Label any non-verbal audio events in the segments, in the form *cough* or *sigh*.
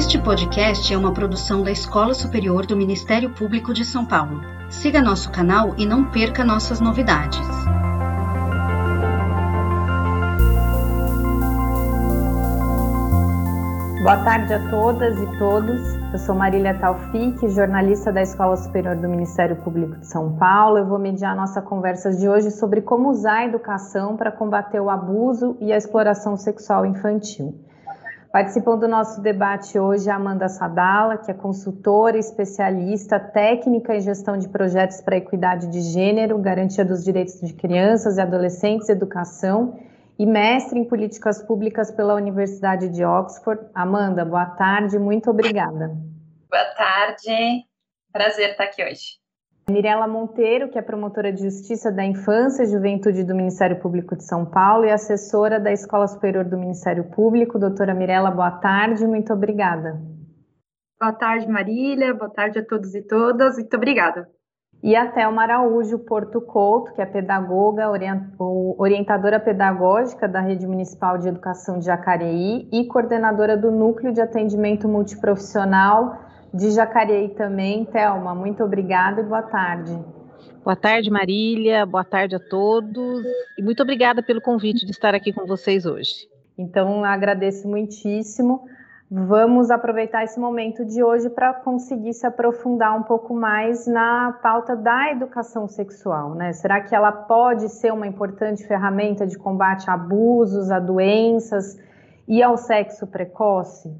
Este podcast é uma produção da Escola Superior do Ministério Público de São Paulo. Siga nosso canal e não perca nossas novidades. Boa tarde a todas e todos. Eu sou Marília Taufik, jornalista da Escola Superior do Ministério Público de São Paulo. Eu vou mediar nossa conversa de hoje sobre como usar a educação para combater o abuso e a exploração sexual infantil. Participam do nosso debate hoje a Amanda Sadala, que é consultora, especialista, técnica em gestão de projetos para equidade de gênero, garantia dos direitos de crianças e adolescentes, educação e mestre em políticas públicas pela Universidade de Oxford. Amanda, boa tarde, muito obrigada. Boa tarde, prazer estar aqui hoje. Mirela Monteiro, que é promotora de Justiça da Infância e Juventude do Ministério Público de São Paulo e assessora da Escola Superior do Ministério Público. Doutora Mirela, boa tarde, muito obrigada. Boa tarde, Marília, boa tarde a todos e todas, muito obrigada. E a Thelma Araújo Porto Couto, que é pedagoga, orientadora pedagógica da Rede Municipal de Educação de Jacareí e coordenadora do Núcleo de Atendimento Multiprofissional de Jacareí também. Thelma, muito obrigada e boa tarde. Boa tarde, Marília. Boa tarde a todos. E muito obrigada pelo convite de estar aqui com vocês hoje. Então, agradeço muitíssimo. Vamos aproveitar esse momento de hoje para conseguir se aprofundar um pouco mais na pauta da educação sexual, né? Será que ela pode ser uma importante ferramenta de combate a abusos, a doenças e ao sexo precoce?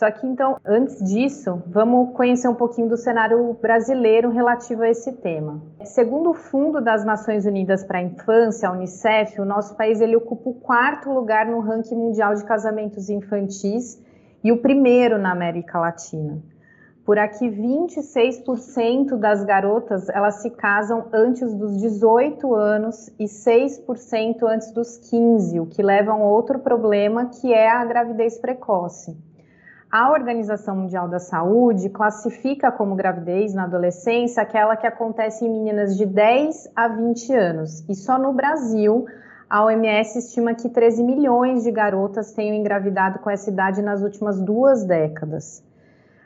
Só que então, antes disso, vamos conhecer um pouquinho do cenário brasileiro relativo a esse tema. Segundo o Fundo das Nações Unidas para a Infância, a UNICEF, o nosso país ele ocupa o quarto lugar no ranking mundial de casamentos infantis e o primeiro na América Latina. Por aqui, 26% das garotas elas se casam antes dos 18 anos e 6% antes dos 15, o que leva a um outro problema que é a gravidez precoce. A Organização Mundial da Saúde classifica como gravidez na adolescência aquela que acontece em meninas de 10 a 20 anos. E só no Brasil, a OMS estima que 13 milhões de garotas tenham engravidado com essa idade nas últimas duas décadas.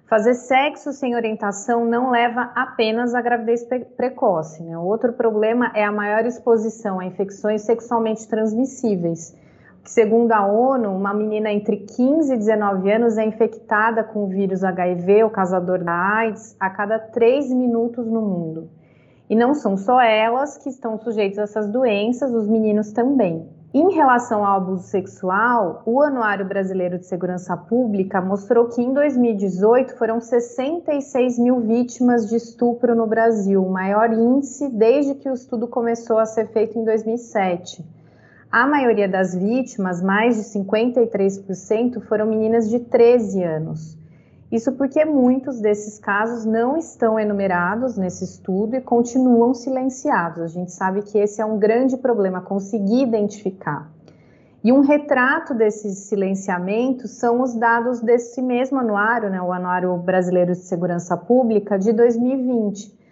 Fazer sexo sem orientação não leva apenas à gravidez precoce. Né? Outro problema é a maior exposição a infecções sexualmente transmissíveis Segundo a ONU, uma menina entre 15 e 19 anos é infectada com o vírus HIV, o causador da AIDS, a cada 3 minutos no mundo. E não são só elas que estão sujeitas a essas doenças, os meninos também. Em relação ao abuso sexual, o Anuário Brasileiro de Segurança Pública mostrou que em 2018 foram 66 mil vítimas de estupro no Brasil, o maior índice desde que o estudo começou a ser feito em 2007. A maioria das vítimas, mais de 53%, foram meninas de 13 anos. Isso porque muitos desses casos não estão enumerados nesse estudo e continuam silenciados. A gente sabe que esse é um grande problema, conseguir identificar. E um retrato desses silenciamentos são os dados desse mesmo anuário, né, o Anuário Brasileiro de Segurança Pública de 2020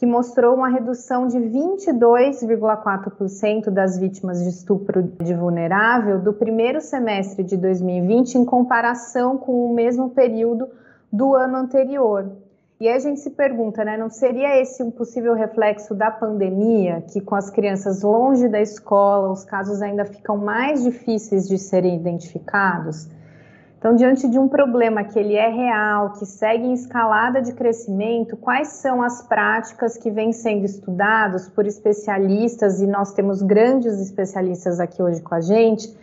que mostrou uma redução de 22,4% das vítimas de estupro de vulnerável do primeiro semestre de 2020 em comparação com o mesmo período do ano anterior. E aí a gente se pergunta, né, não seria esse um possível reflexo da pandemia, que com as crianças longe da escola, os casos ainda ficam mais difíceis de serem identificados? Então, diante de um problema que ele é real, que segue em escalada de crescimento, quais são as práticas que vêm sendo estudadas por especialistas, e nós temos grandes especialistas aqui hoje com a gente,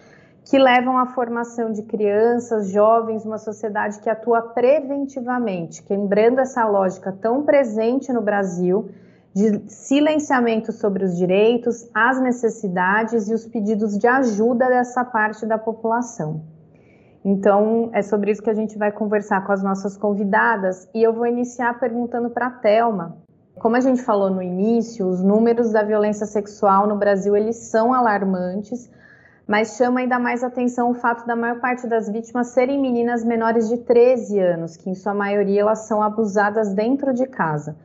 que levam à formação de crianças, jovens, uma sociedade que atua preventivamente, quebrando essa lógica tão presente no Brasil de silenciamento sobre os direitos, as necessidades e os pedidos de ajuda dessa parte da população. Então, é sobre isso que a gente vai conversar com as nossas convidadas e eu vou iniciar perguntando para a Thelma. Como a gente falou no início, os números da violência sexual no Brasil eles são alarmantes, mas chama ainda mais atenção o fato da maior parte das vítimas serem meninas menores de 13 anos, que em sua maioria elas são abusadas dentro de casa.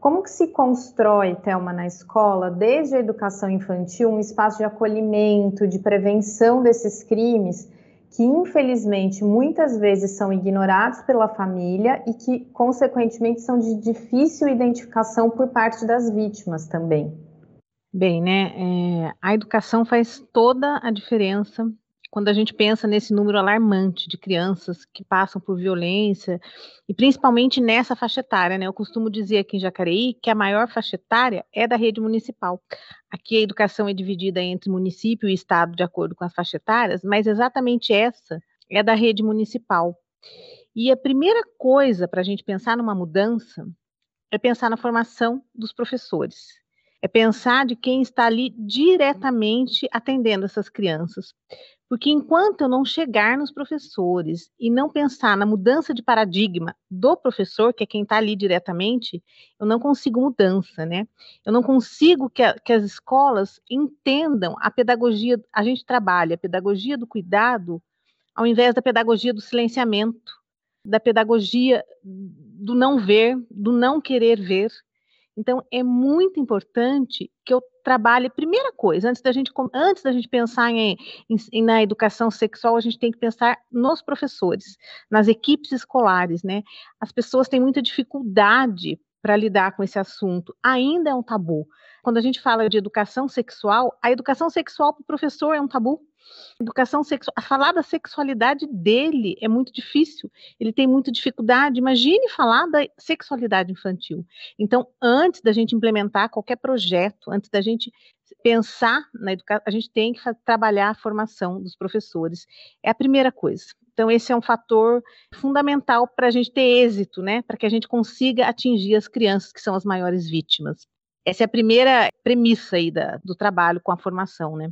Como que se constrói, Thelma, na escola, desde a educação infantil, um espaço de acolhimento, de prevenção desses crimes que infelizmente muitas vezes são ignorados pela família e que, consequentemente, são de difícil identificação por parte das vítimas também. Bem, né? É, a educação faz toda a diferença quando a gente pensa nesse número alarmante de crianças que passam por violência, e principalmente nessa faixa etária, né? Eu costumo dizer aqui em Jacareí que a maior faixa etária é da rede municipal. Aqui a educação é dividida entre município e estado de acordo com as faixas etárias, mas exatamente essa é da rede municipal. E a primeira coisa para a gente pensar numa mudança é pensar na formação dos professores. É pensar de quem está ali diretamente atendendo essas crianças. Porque enquanto eu não chegar nos professores e não pensar na mudança de paradigma do professor, que é quem está ali diretamente, eu não consigo mudança, né? Eu não consigo que, a, que as escolas entendam a pedagogia, a gente trabalha a pedagogia do cuidado ao invés da pedagogia do silenciamento, da pedagogia do não ver, do não querer ver, então, é muito importante que eu trabalhe, primeira coisa, antes da gente, antes da gente pensar em, em, na educação sexual, a gente tem que pensar nos professores, nas equipes escolares, né? As pessoas têm muita dificuldade para lidar com esse assunto, ainda é um tabu. Quando a gente fala de educação sexual, a educação sexual para o professor é um tabu. Educação sexual, falar da sexualidade dele é muito difícil. Ele tem muita dificuldade. Imagine falar da sexualidade infantil. Então, antes da gente implementar qualquer projeto, antes da gente pensar na educação, a gente tem que trabalhar a formação dos professores. É a primeira coisa. Então, esse é um fator fundamental para a gente ter êxito, né? Para que a gente consiga atingir as crianças que são as maiores vítimas. Essa é a primeira premissa aí da, do trabalho com a formação, né?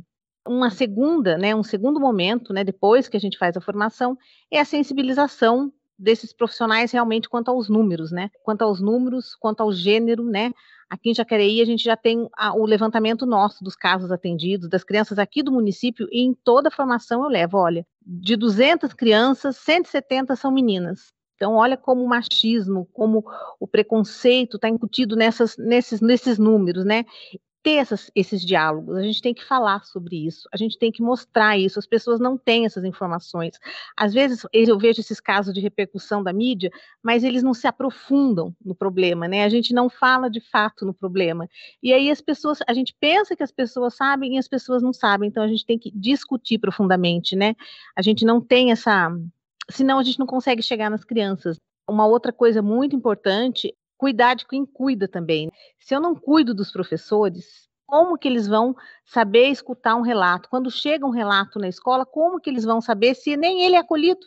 Uma segunda, né, um segundo momento, né, depois que a gente faz a formação, é a sensibilização desses profissionais realmente quanto aos números, né? Quanto aos números, quanto ao gênero, né? Aqui em Jacareí a gente já tem a, o levantamento nosso dos casos atendidos, das crianças aqui do município, e em toda a formação eu levo, olha, de 200 crianças, 170 são meninas. Então, olha como o machismo, como o preconceito está incutido nessas, nesses, nesses números, né? Ter essas, esses diálogos, a gente tem que falar sobre isso, a gente tem que mostrar isso, as pessoas não têm essas informações. Às vezes eu vejo esses casos de repercussão da mídia, mas eles não se aprofundam no problema, né? A gente não fala de fato no problema. E aí as pessoas, a gente pensa que as pessoas sabem e as pessoas não sabem, então a gente tem que discutir profundamente, né? A gente não tem essa. Senão a gente não consegue chegar nas crianças. Uma outra coisa muito importante cuidar de quem cuida também. Se eu não cuido dos professores, como que eles vão saber escutar um relato? Quando chega um relato na escola, como que eles vão saber se nem ele é acolhido?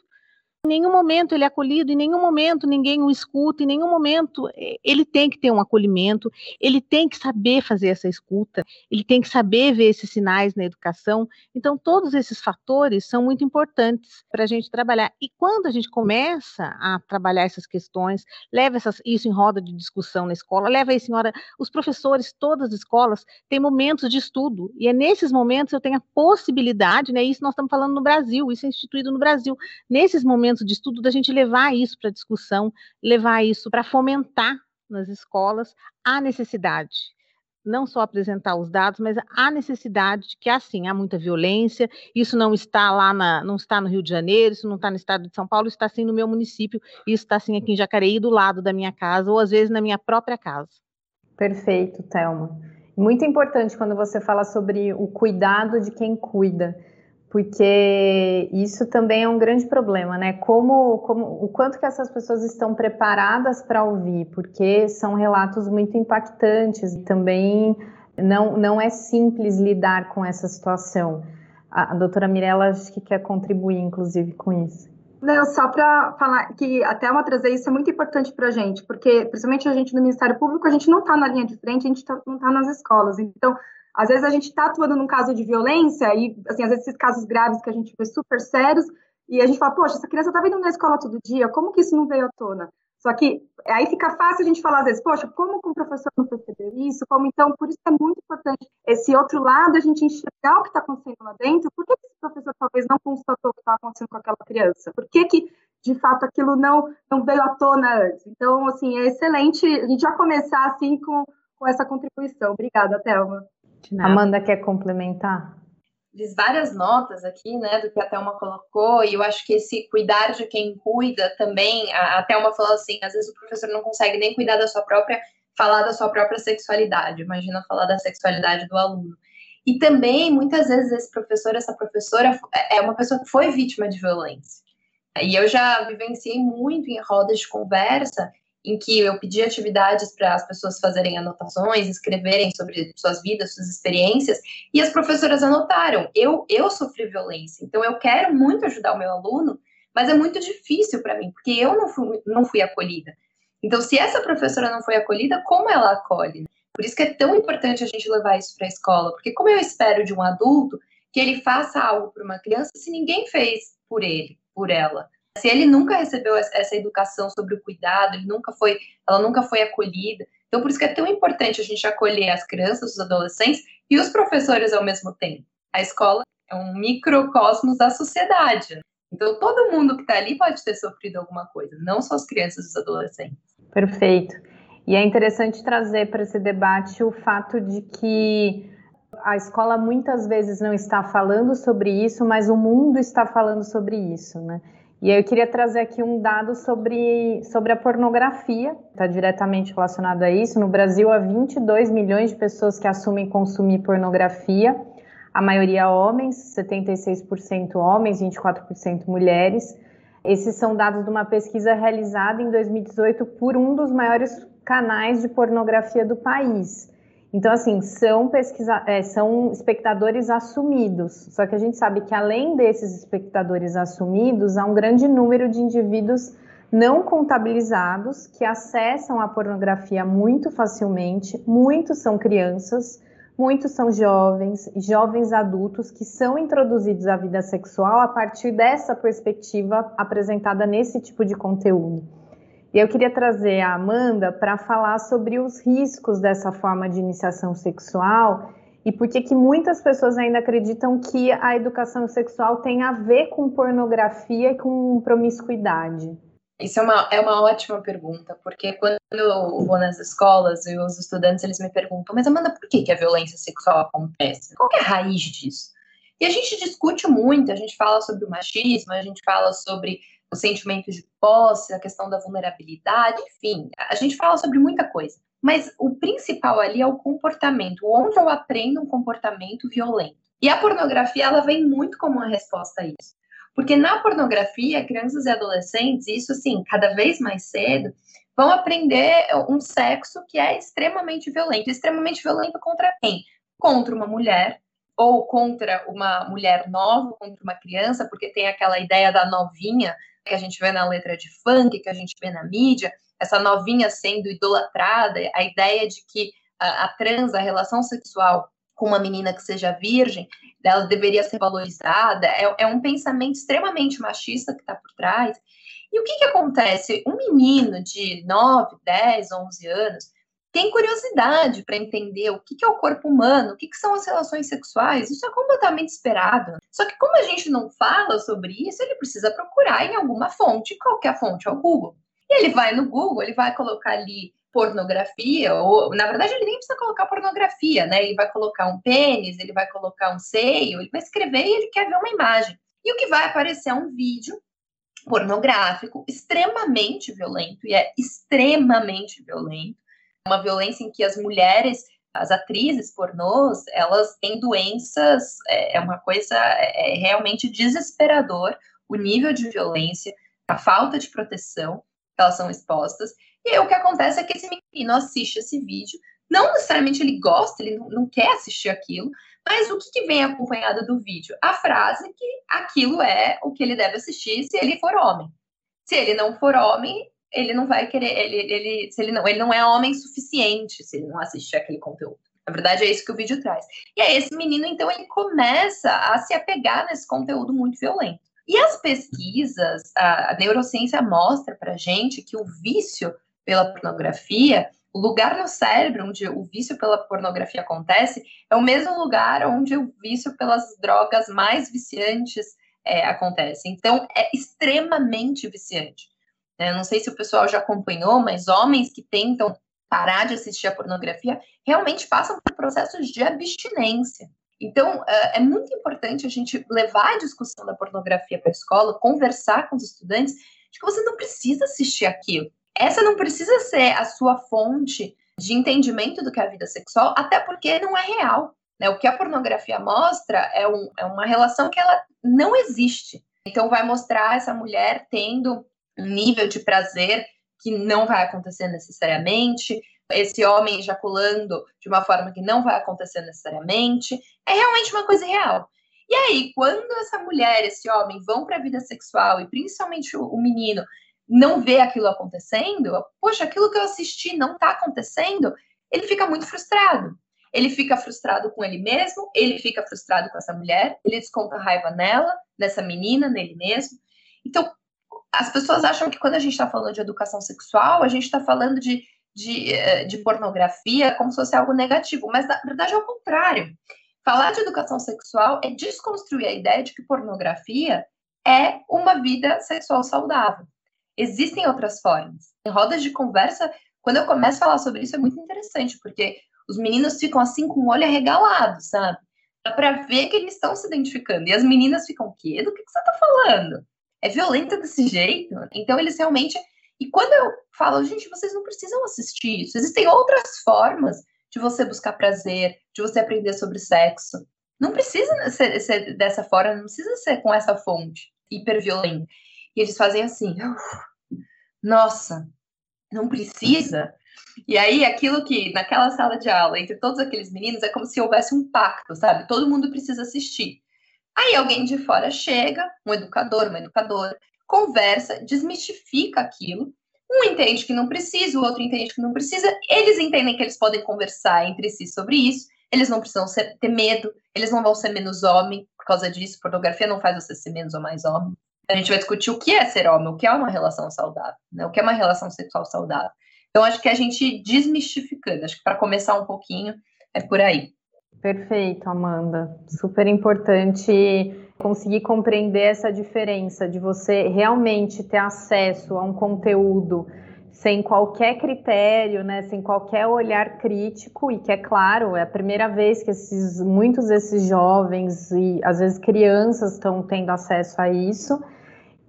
Em nenhum momento ele é acolhido, em nenhum momento ninguém o escuta, em nenhum momento eh, ele tem que ter um acolhimento, ele tem que saber fazer essa escuta, ele tem que saber ver esses sinais na educação. Então, todos esses fatores são muito importantes para a gente trabalhar. E quando a gente começa a trabalhar essas questões, leva essas, isso em roda de discussão na escola, leva isso em hora. Os professores, todas as escolas, têm momentos de estudo, e é nesses momentos eu tenho a possibilidade, né? Isso nós estamos falando no Brasil, isso é instituído no Brasil. Nesses momentos de estudo, da gente levar isso para discussão, levar isso para fomentar nas escolas a necessidade não só apresentar os dados, mas a necessidade de que assim há muita violência, isso não está lá na, não está no Rio de Janeiro, isso não está no estado de São Paulo, está sim no meu município, isso está sim aqui em Jacareí, do lado da minha casa, ou às vezes na minha própria casa. Perfeito, Thelma. Muito importante quando você fala sobre o cuidado de quem cuida porque isso também é um grande problema, né? Como, como o quanto que essas pessoas estão preparadas para ouvir, porque são relatos muito impactantes e também não, não é simples lidar com essa situação. A, a doutora Mirella acho que quer contribuir, inclusive, com isso. Não, só para falar que até uma trazer isso é muito importante para a gente, porque principalmente a gente no Ministério Público, a gente não está na linha de frente, a gente tá, não está nas escolas. Então, às vezes a gente está atuando num caso de violência, e assim, às vezes esses casos graves que a gente vê super sérios, e a gente fala, poxa, essa criança estava indo na escola todo dia, como que isso não veio à tona? Só que aí fica fácil a gente falar às vezes, poxa, como que um professor não percebeu isso? Como então, por isso é muito importante esse outro lado, a gente enxergar o que está acontecendo lá dentro. Por que esse professor talvez não constatou o que estava acontecendo com aquela criança? Por que, que de fato aquilo não, não veio à tona antes? Então, assim, é excelente a gente já começar assim com, com essa contribuição. Obrigada, Thelma. Amanda quer complementar? fiz várias notas aqui, né, do que a Thelma colocou, e eu acho que esse cuidar de quem cuida também, a, a Thelma falou assim, às vezes o professor não consegue nem cuidar da sua própria, falar da sua própria sexualidade, imagina falar da sexualidade do aluno. E também, muitas vezes, esse professor, essa professora é uma pessoa que foi vítima de violência. E eu já vivenciei muito em rodas de conversa em que eu pedi atividades para as pessoas fazerem anotações, escreverem sobre suas vidas, suas experiências, e as professoras anotaram. Eu, eu sofri violência, então eu quero muito ajudar o meu aluno, mas é muito difícil para mim, porque eu não fui, não fui acolhida. Então, se essa professora não foi acolhida, como ela acolhe? Por isso que é tão importante a gente levar isso para a escola, porque como eu espero de um adulto que ele faça algo para uma criança se ninguém fez por ele, por ela? Se ele nunca recebeu essa educação sobre o cuidado, ele nunca foi, ela nunca foi acolhida. Então, por isso que é tão importante a gente acolher as crianças, os adolescentes e os professores ao mesmo tempo. A escola é um microcosmos da sociedade. Então, todo mundo que está ali pode ter sofrido alguma coisa, não só as crianças e os adolescentes. Perfeito. E é interessante trazer para esse debate o fato de que a escola muitas vezes não está falando sobre isso, mas o mundo está falando sobre isso, né? E aí eu queria trazer aqui um dado sobre, sobre a pornografia, está diretamente relacionado a isso. No Brasil, há 22 milhões de pessoas que assumem consumir pornografia, a maioria homens, 76% homens, 24% mulheres. Esses são dados de uma pesquisa realizada em 2018 por um dos maiores canais de pornografia do país. Então, assim, são, pesquisa é, são espectadores assumidos. Só que a gente sabe que, além desses espectadores assumidos, há um grande número de indivíduos não contabilizados que acessam a pornografia muito facilmente. Muitos são crianças, muitos são jovens, jovens adultos que são introduzidos à vida sexual a partir dessa perspectiva apresentada nesse tipo de conteúdo. E eu queria trazer a Amanda para falar sobre os riscos dessa forma de iniciação sexual e por que muitas pessoas ainda acreditam que a educação sexual tem a ver com pornografia e com promiscuidade. Isso é uma, é uma ótima pergunta, porque quando eu vou nas escolas e os estudantes eles me perguntam, mas Amanda, por que, que a violência sexual acontece? Qual é a raiz disso? E a gente discute muito, a gente fala sobre o machismo, a gente fala sobre o sentimento de posse, a questão da vulnerabilidade, enfim, a gente fala sobre muita coisa. Mas o principal ali é o comportamento, onde eu aprendo um comportamento violento. E a pornografia, ela vem muito como uma resposta a isso. Porque na pornografia, crianças e adolescentes, isso assim, cada vez mais cedo, vão aprender um sexo que é extremamente violento. Extremamente violento contra quem? Contra uma mulher, ou contra uma mulher nova, contra uma criança, porque tem aquela ideia da novinha que a gente vê na letra de funk, que a gente vê na mídia, essa novinha sendo idolatrada, a ideia de que a, a trans, a relação sexual com uma menina que seja virgem, ela deveria ser valorizada, é, é um pensamento extremamente machista que está por trás. E o que, que acontece? Um menino de 9, 10, 11 anos, tem curiosidade para entender o que, é o corpo humano, o que, que são as relações sexuais, isso é completamente esperado. Só que como a gente não fala sobre isso, ele precisa procurar em alguma fonte. Qual que é fonte? É o Google. E ele vai no Google, ele vai colocar ali pornografia, ou na verdade ele nem precisa colocar pornografia, né? Ele vai colocar um pênis, ele vai colocar um seio, ele vai escrever e ele quer ver uma imagem. E o que vai aparecer é um vídeo pornográfico extremamente violento, e é extremamente violento uma violência em que as mulheres, as atrizes pornôs, elas têm doenças, é, é uma coisa é, é realmente desesperador o nível de violência, a falta de proteção que elas são expostas. E aí o que acontece é que esse menino assiste esse vídeo, não necessariamente ele gosta, ele não, não quer assistir aquilo, mas o que, que, vem acompanhado do vídeo? A frase que aquilo é o que ele deve assistir se ele for homem. Se ele não for homem, ele não vai querer, ele, ele, se ele não, ele não é homem suficiente se ele não assistir aquele conteúdo. Na verdade, é isso que o vídeo traz. E aí, esse menino, então, ele começa a se apegar nesse conteúdo muito violento. E as pesquisas, a, a neurociência mostra pra gente que o vício pela pornografia, o lugar no cérebro onde o vício pela pornografia acontece, é o mesmo lugar onde o vício pelas drogas mais viciantes é, acontece. Então, é extremamente viciante. Né? Não sei se o pessoal já acompanhou, mas homens que tentam parar de assistir a pornografia realmente passam por processos de abstinência. Então, é, é muito importante a gente levar a discussão da pornografia para a escola, conversar com os estudantes, de que você não precisa assistir aquilo. Essa não precisa ser a sua fonte de entendimento do que é a vida sexual, até porque não é real. Né? O que a pornografia mostra é, um, é uma relação que ela não existe. Então, vai mostrar essa mulher tendo um nível de prazer que não vai acontecer necessariamente, esse homem ejaculando de uma forma que não vai acontecer necessariamente. É realmente uma coisa real. E aí, quando essa mulher, esse homem vão para a vida sexual e principalmente o, menino não vê aquilo acontecendo, poxa, aquilo que eu assisti não está acontecendo, ele fica muito frustrado. Ele fica frustrado com ele mesmo, ele fica frustrado com essa mulher, ele desconta raiva nela, nessa menina, nele mesmo. Então, as pessoas acham que quando a gente está falando de educação sexual, a gente está falando de, de, eh, de, pornografia como se fosse algo negativo, mas na verdade é o contrário. Falar de educação sexual é desconstruir a ideia de que pornografia é uma vida sexual saudável. Existem outras formas. Em rodas de conversa, quando eu começo a falar sobre isso, é muito interessante, porque os meninos ficam assim com o olho arregalado, sabe? Para ver que eles estão se identificando. E as meninas ficam, quê? Do que, que você está falando? É violenta desse jeito? Então, eles realmente. E quando eu falo, gente, vocês não precisam assistir isso. Existem outras formas de você buscar prazer, de você aprender sobre sexo. Não precisa ser, ser dessa forma, não precisa ser com essa fonte hiperviolenta. E eles fazem assim, nossa, não precisa. E aí, aquilo que naquela sala de aula, entre todos aqueles meninos, é como se houvesse um pacto, sabe? Todo mundo precisa assistir. Aí alguém de fora chega, um educador, uma educadora, conversa, desmistifica aquilo. Um entende que não precisa, o outro entende que não precisa. Eles entendem que eles podem conversar entre si sobre isso. Eles não precisam ser, ter medo, eles não vão ser menos homem por causa disso. Pornografia não faz você ser menos ou mais homem. A gente vai discutir o que é ser homem, o que é uma relação saudável, né? o que é uma relação sexual saudável. Então, acho que a gente desmistificando, acho que para começar um pouquinho, é por aí. Perfeito, Amanda. Super importante conseguir compreender essa diferença de você realmente ter acesso a um conteúdo sem qualquer critério, né, sem qualquer olhar crítico e que é claro, é a primeira vez que esses muitos desses jovens e às vezes crianças estão tendo acesso a isso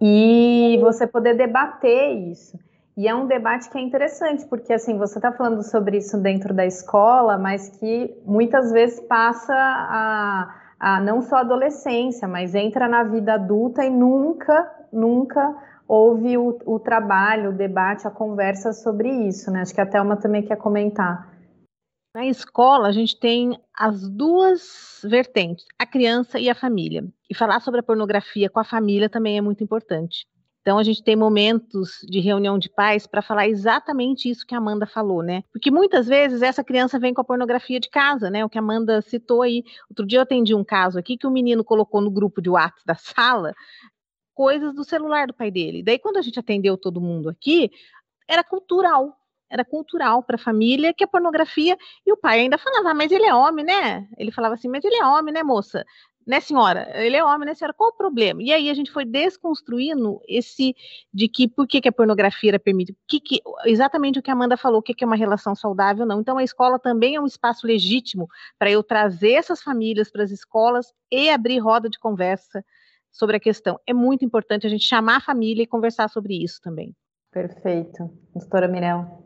e você poder debater isso. E é um debate que é interessante, porque assim, você está falando sobre isso dentro da escola, mas que muitas vezes passa a, a não só a adolescência, mas entra na vida adulta e nunca, nunca houve o, o trabalho, o debate, a conversa sobre isso, né? Acho que a Thelma também quer comentar. Na escola, a gente tem as duas vertentes, a criança e a família. E falar sobre a pornografia com a família também é muito importante. Então a gente tem momentos de reunião de pais para falar exatamente isso que a Amanda falou, né? Porque muitas vezes essa criança vem com a pornografia de casa, né? O que a Amanda citou aí. Outro dia eu atendi um caso aqui que o menino colocou no grupo de WhatsApp da *laughs* sala coisas do celular do pai dele. Daí quando a gente atendeu todo mundo aqui, era cultural, era cultural para a família que a pornografia e o pai ainda falava, ah, mas ele é homem, né? Ele falava assim, mas ele é homem, né, moça? Né, senhora? Ele é homem, né, senhora? Qual o problema? E aí a gente foi desconstruindo esse de que por que, que a pornografia era permitida, que, que, exatamente o que a Amanda falou, o que, que é uma relação saudável, não. Então a escola também é um espaço legítimo para eu trazer essas famílias para as escolas e abrir roda de conversa sobre a questão. É muito importante a gente chamar a família e conversar sobre isso também. Perfeito. Doutora Mirella.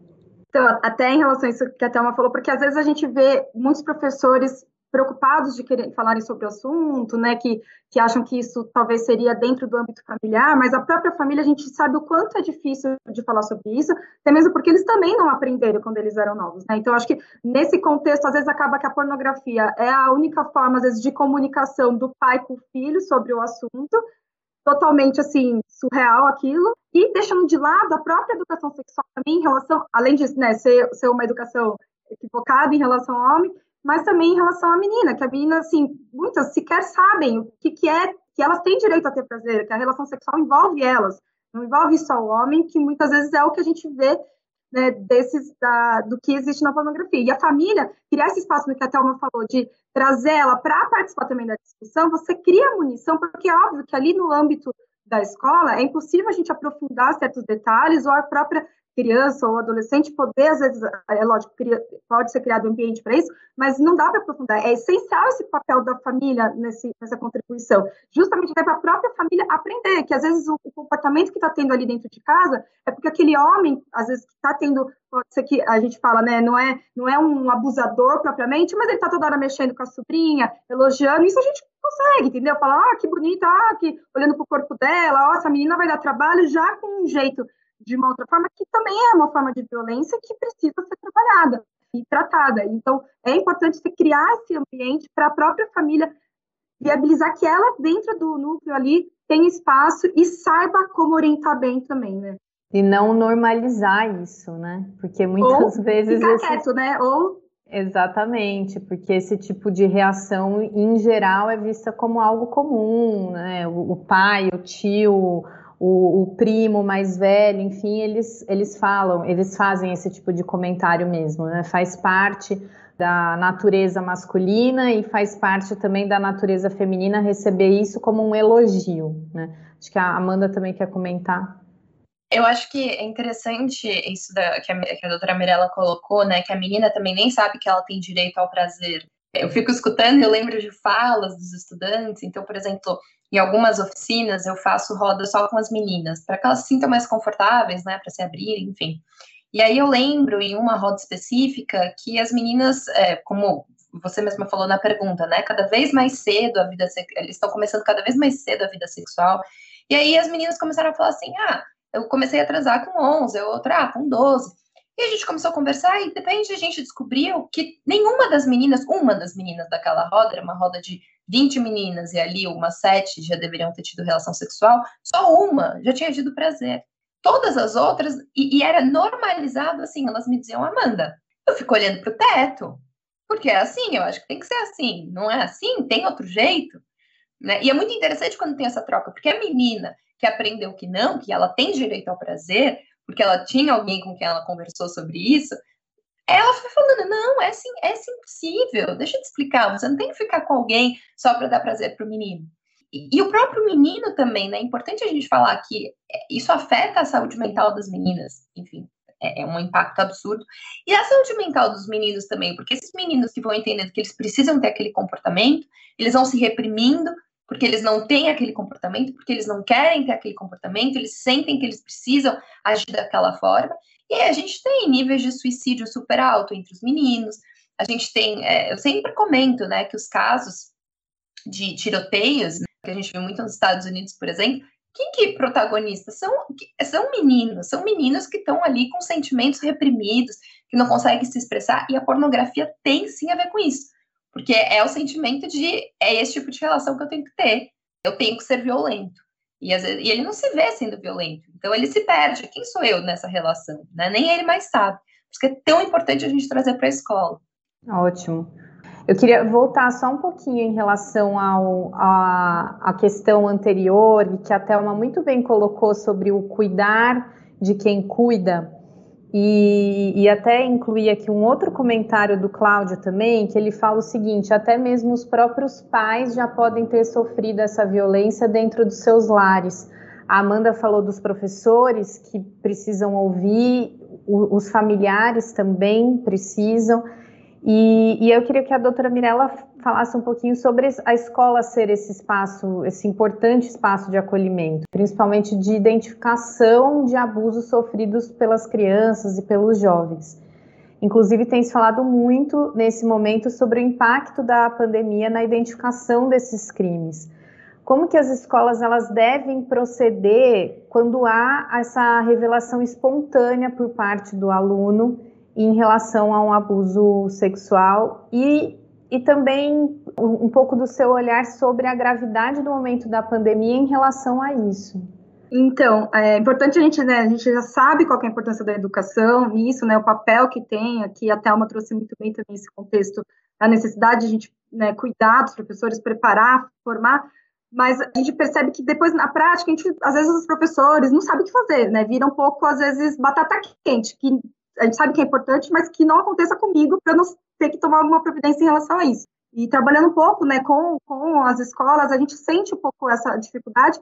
Então, até em relação a isso que a Thelma falou, porque às vezes a gente vê muitos professores preocupados de querer falarem sobre o assunto, né, que, que acham que isso talvez seria dentro do âmbito familiar, mas a própria família a gente sabe o quanto é difícil de falar sobre isso, até mesmo porque eles também não aprenderam quando eles eram novos, né? Então acho que nesse contexto às vezes acaba que a pornografia é a única forma às vezes de comunicação do pai com o filho sobre o assunto, totalmente assim surreal aquilo e deixando de lado a própria educação sexual também em relação, além de né, ser, ser uma educação equivocada em relação ao homem, mas também em relação à menina, que a menina, assim, muitas sequer sabem o que, que é, que elas têm direito a ter prazer, que a relação sexual envolve elas, não envolve só o homem, que muitas vezes é o que a gente vê né, desses, da, do que existe na pornografia. E a família, criar esse espaço que a Thelma falou, de trazer ela para participar também da discussão, você cria munição, porque é óbvio que ali no âmbito da escola é impossível a gente aprofundar certos detalhes ou a própria criança ou adolescente poder, às vezes, é lógico, pode ser criado um ambiente para isso, mas não dá para aprofundar. É essencial esse papel da família nesse, nessa contribuição, justamente até para a própria família aprender que, às vezes, o, o comportamento que está tendo ali dentro de casa é porque aquele homem, às vezes, está tendo, pode ser que a gente fala, né, não é, não é um abusador propriamente, mas ele está toda hora mexendo com a sobrinha, elogiando, isso a gente consegue, entendeu? Falar, ah, que bonita, ah, que olhando para o corpo dela, ó, essa menina vai dar trabalho já com um jeito de uma outra forma, que também é uma forma de violência que precisa ser trabalhada e tratada. Então, é importante você criar esse ambiente para a própria família viabilizar que ela, dentro do núcleo ali, tenha espaço e saiba como orientar bem também, né? E não normalizar isso, né? Porque muitas Ou *laughs* vezes. Ficar esse... quieto, né? Ou Exatamente, porque esse tipo de reação, em geral, é vista como algo comum, né? O, o pai, o tio, o, o, primo mais velho, enfim, eles, eles falam, eles fazem esse tipo de comentário mesmo, né? Faz parte da natureza masculina e faz parte também da natureza feminina receber isso como um elogio, né? Acho que a Amanda também quer comentar. Eu acho que é interessante isso da, que, a, que a doutora Mirella colocou, né? Que a menina também nem sabe que ela tem direito ao prazer. Eu fico escutando eu lembro de falas dos estudantes. Então, por exemplo, em algumas oficinas eu faço roda só com as meninas, para que elas se sintam mais confortáveis, né, para se abrir, enfim. E aí eu lembro em uma roda específica que as meninas, é, como você mesma falou na pergunta, né, cada vez mais cedo a vida, eles estão começando cada vez mais cedo a vida sexual. E aí as meninas começaram a falar assim: "Ah, eu comecei a transar com 11, eu outra ah, com 12". E a gente começou a conversar e de repente a gente descobriu que nenhuma das meninas, uma das meninas daquela roda, era uma roda de 20 meninas e ali umas sete já deveriam ter tido relação sexual, só uma já tinha tido prazer. Todas as outras, e, e era normalizado assim, elas me diziam, Amanda, eu fico olhando para o teto, porque é assim, eu acho que tem que ser assim, não é assim, tem outro jeito. Né? E é muito interessante quando tem essa troca, porque a menina que aprendeu que não, que ela tem direito ao prazer, porque ela tinha alguém com quem ela conversou sobre isso, ela foi falando, não, é, sim, é impossível, deixa eu te explicar, você não tem que ficar com alguém só para dar prazer para o menino. E, e, o próprio menino também, né? É importante a gente falar que isso afeta a saúde mental das meninas, enfim, é, é um impacto absurdo. E a saúde mental dos meninos também, porque esses meninos que vão entendendo que eles precisam ter aquele comportamento, eles vão se reprimindo, porque eles não têm aquele comportamento, porque eles não querem ter aquele comportamento, eles sentem que eles precisam agir daquela forma, e a gente tem níveis de suicídio super alto entre os meninos. A gente tem, é, eu sempre comento, né, que os casos de tiroteios, né, que a gente vê muito nos Estados Unidos, por exemplo, quem que protagonistas são são meninos, são meninos que estão ali com sentimentos reprimidos, que não conseguem se expressar, e a pornografia tem sim a ver com isso, porque é o sentimento de é esse tipo de relação que eu tenho que ter, eu tenho que ser violento. E, vezes, e, ele não se vê sendo violento. Então ele se perde. Quem sou eu nessa relação? Né? Nem ele mais sabe. Por isso é tão importante a gente trazer para a escola. Ótimo. Eu queria voltar só um pouquinho em relação ao, a, a questão anterior, que a Thelma muito bem colocou sobre o cuidar de quem cuida. E, e, até incluir aqui um outro comentário do Cláudio também, que ele fala o seguinte: até mesmo os próprios pais já podem ter sofrido essa violência dentro dos seus lares. A Amanda falou dos professores que precisam ouvir, o, os familiares também precisam. E, e, eu queria que a doutora Mirella falasse um pouquinho sobre a escola ser esse espaço, esse importante espaço de acolhimento, principalmente de identificação de abusos sofridos pelas crianças e pelos jovens. Inclusive, tem se falado muito nesse momento sobre o impacto da pandemia na identificação desses crimes. Como que as escolas elas devem proceder quando há essa revelação espontânea por parte do aluno em relação a um abuso sexual e, e também um pouco do seu olhar sobre a gravidade do momento da pandemia em relação a isso. Então, é importante a gente, né, a gente já sabe qual é a importância da educação nisso, né, o papel que tem, aqui a Thelma trouxe muito bem também esse contexto, a necessidade de a gente né, cuidar dos professores, preparar, formar, mas a gente percebe que depois, na prática, a gente, às vezes os professores não sabem o que fazer, né, vira um pouco, às vezes, batata quente, que a gente sabe que é importante, mas que não aconteça comigo para não ter que tomar alguma providência em relação a isso. E trabalhando um pouco né, com, com as escolas, a gente sente um pouco essa dificuldade,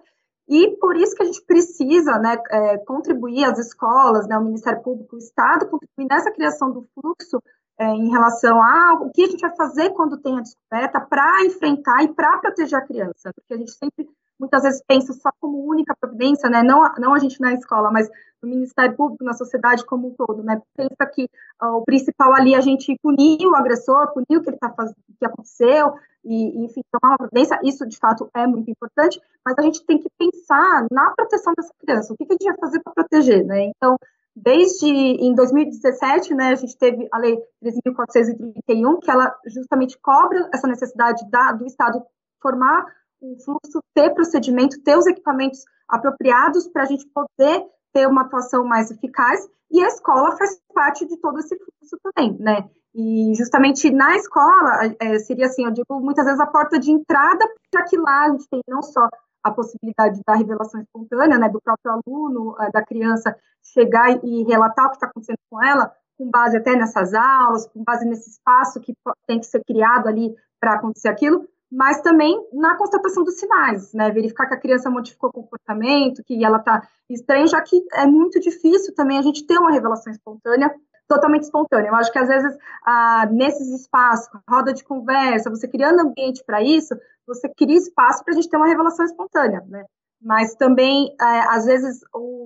E por isso que a gente precisa né, é, contribuir, as escolas, né, o Ministério Público, o Estado, contribuir nessa criação do fluxo é, em relação a o que a gente vai fazer quando tem a descoberta para enfrentar e para proteger a criança, porque a gente sempre muitas vezes pensa só como única providência, né? Não, não a gente na escola, mas no Ministério Público, na sociedade como um todo, né? Pensa que uh, o principal ali é a gente punir o agressor, punir o que ele está fazendo, o que aconteceu, e, enfim, tomar uma providência, isso de fato é muito importante, mas a gente tem que pensar na proteção dessa criança, o que, que a gente vai fazer para proteger, né? Então, desde em 2017, né, a gente teve a lei 13.431, que ela justamente cobra essa necessidade da, do Estado formar um fluxo, ter procedimento, ter os equipamentos apropriados para a gente poder ter uma atuação mais eficaz, e a escola faz parte de todo esse fluxo também, né? E justamente na escola, é, seria assim, eu digo muitas vezes a porta de entrada, já que lá a gente tem não só a possibilidade da revelação espontânea, né, do próprio aluno, é, da criança chegar e relatar o que está acontecendo com ela, com base até nessas aulas, com base nesse espaço que tem que ser criado ali para acontecer aquilo, mas também na constatação dos sinais, né? Verificar que a criança modificou o comportamento, que ela está estranha, já que é muito difícil também a gente ter uma revelação espontânea totalmente espontânea. Eu acho que às vezes ah, nesses espaços, roda de conversa, você criando ambiente para isso, você cria espaço para a gente ter uma revelação espontânea, né? Mas também, é, às vezes,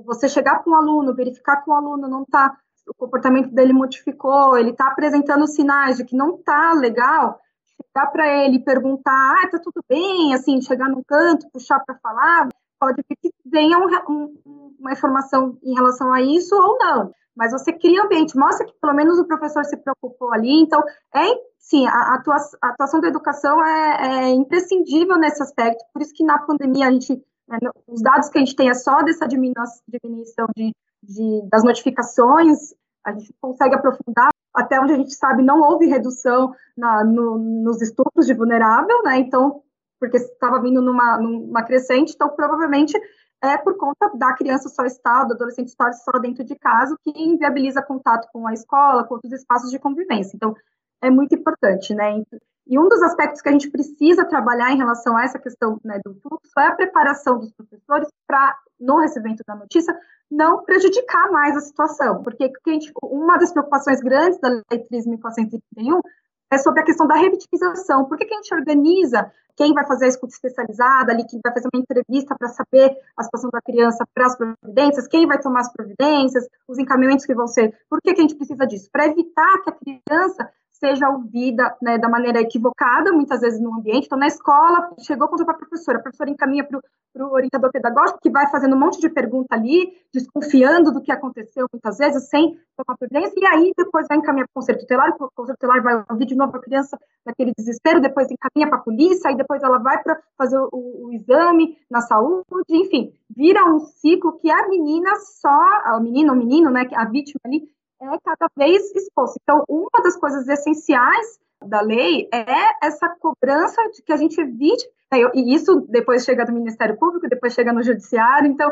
você chegar com um aluno, verificar que o aluno não está, o comportamento dele modificou, ele está apresentando sinais de que não está legal, chegar para ele perguntar, ah, tá tudo bem, assim, chegar num canto, puxar para falar, pode que venha um, um, uma informação em relação a isso ou não. Mas você cria ambiente, mostra que pelo menos o professor se preocupou ali. Então, é sim, a atuação, a atuação da educação é, é, imprescindível nesse aspecto. Por isso que na pandemia a gente, né, os dados que a gente tem é só dessa diminuição de, de, das notificações. A gente consegue aprofundar até onde a gente sabe, não houve redução na, no, nos estupros de vulnerável, né? Então, porque estava vindo numa, numa crescente, então provavelmente é por conta da criança só estar, do adolescente estar só dentro de casa, que inviabiliza contato com a escola, com outros espaços de convivência. Então, é muito importante, né? E um dos aspectos que a gente precisa trabalhar em relação a essa questão né, do fluxo é a preparação dos professores para, no recebimento da notícia, não prejudicar mais a situação. Porque uma das preocupações grandes da Lei 3.431 é sobre a questão da revitimização. Por que, que a gente organiza quem vai fazer a escuta especializada ali, quem vai fazer uma entrevista para saber a situação da criança para as providências, quem vai tomar as providências, os encaminhamentos que vão ser. Por que, que a gente precisa disso? Para evitar que a criança seja ouvida né, da maneira equivocada, muitas vezes no ambiente. Então, na escola, chegou, contou para a professora, a professora encaminha para o orientador pedagógico, que vai fazendo um monte de pergunta ali, desconfiando do que aconteceu muitas vezes, sem tomar providência, e aí depois vai encaminhar para o conselho tutelar, o conselho tutelar vai ouvir de novo a criança naquele desespero, depois encaminha para a polícia, aí depois ela vai para fazer o, o, exame na saúde, enfim, vira um ciclo que a menina só, a menina ou menino, né, a vítima ali, é cada vez exposto. Então, uma das coisas essenciais da lei é essa cobrança de que a gente evite, né, e isso depois chega do Ministério Público, depois chega no Judiciário, então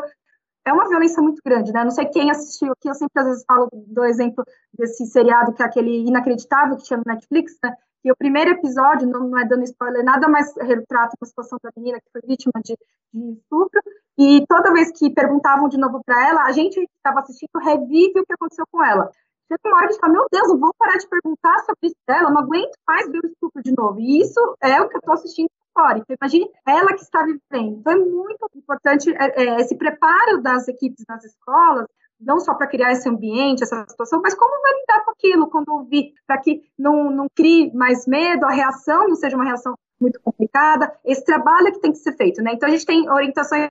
é uma violência muito grande, né? Não sei quem assistiu aqui, eu sempre às vezes falo do exemplo desse seriado que é aquele inacreditável que tinha no Netflix, né? O primeiro episódio, não, não é dando spoiler nada, mas retrata a situação da menina que foi vítima de, de estupro, e toda vez que perguntavam de novo para ela, a gente que estava assistindo revive o que aconteceu com ela. Chega uma hora que fala, meu Deus, não vou parar de perguntar sobre isso dela, não aguento mais ver o estupro de novo. E isso é o que eu estou assistindo fora. Então, imagine ela que está vivendo. Então, é muito importante é, é, esse preparo das equipes nas escolas, não só para criar esse ambiente, essa situação, mas como vai lidar com aquilo quando ouvir, para que não, não crie mais medo, a reação não seja uma reação muito complicada. Esse trabalho é que tem que ser feito, né? Então, a gente tem orientações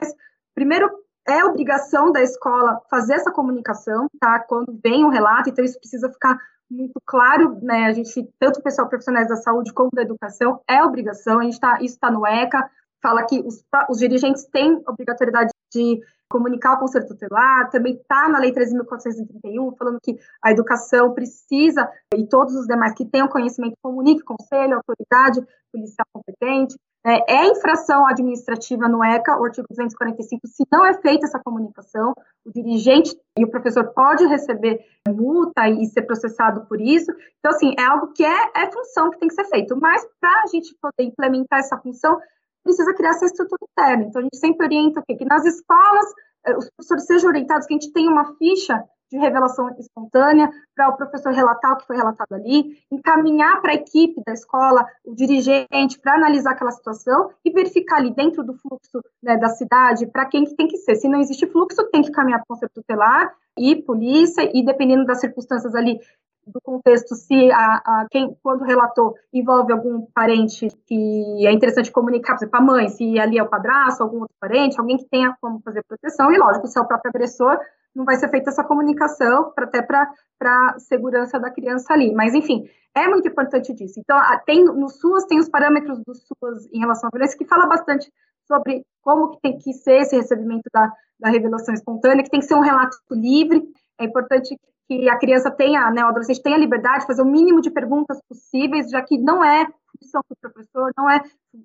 Primeiro, é obrigação da escola fazer essa comunicação, tá? Quando vem um relato, então isso precisa ficar muito claro, né? A gente, tanto o pessoal profissionais da saúde como da educação, é obrigação, a gente tá, isso está no ECA, fala que os, os dirigentes têm obrigatoriedade de comunicar o conselho tutelar, também está na Lei 13.431, falando que a educação precisa, e todos os demais que tenham conhecimento, comunique conselho, autoridade policial competente, é, é, infração administrativa no ECA, o artigo 245, se não é feita essa comunicação, o dirigente e o professor pode receber multa e ser processado por isso. Então, assim, é algo que é, é função que tem que ser feito. Mas para a gente poder implementar essa função, precisa criar essa estrutura interna. Então, a gente sempre orienta o quê? Que nas escolas, eh, os professores sejam orientados, que a gente tenha uma ficha de revelação espontânea para o professor relatar o que foi relatado ali, encaminhar para a equipe da escola, o dirigente, para analisar aquela situação e verificar ali dentro do fluxo né, da cidade para quem que tem que ser. Se não existe fluxo, tem que caminhar para o conselho tutelar e polícia, e dependendo das circunstâncias ali do contexto, se a, a, quem, quando relatou, envolve algum parente que é interessante comunicar, por exemplo, a mãe, se ali é o padrasto, algum outro parente, alguém que tenha como fazer proteção, e lógico, se é o próprio agressor, não vai ser feita essa comunicação, pra, até para segurança da criança ali. Mas, enfim, é muito importante disso. Então, tem, no SUAS tem os parâmetros do SUAS em relação à violência, que fala bastante sobre como que tem que ser esse recebimento da, da revelação espontânea, que tem que ser um relato livre, é importante que a criança tenha, né, o adolescente tenha liberdade de fazer o mínimo de perguntas possíveis, já que não é função do professor, não é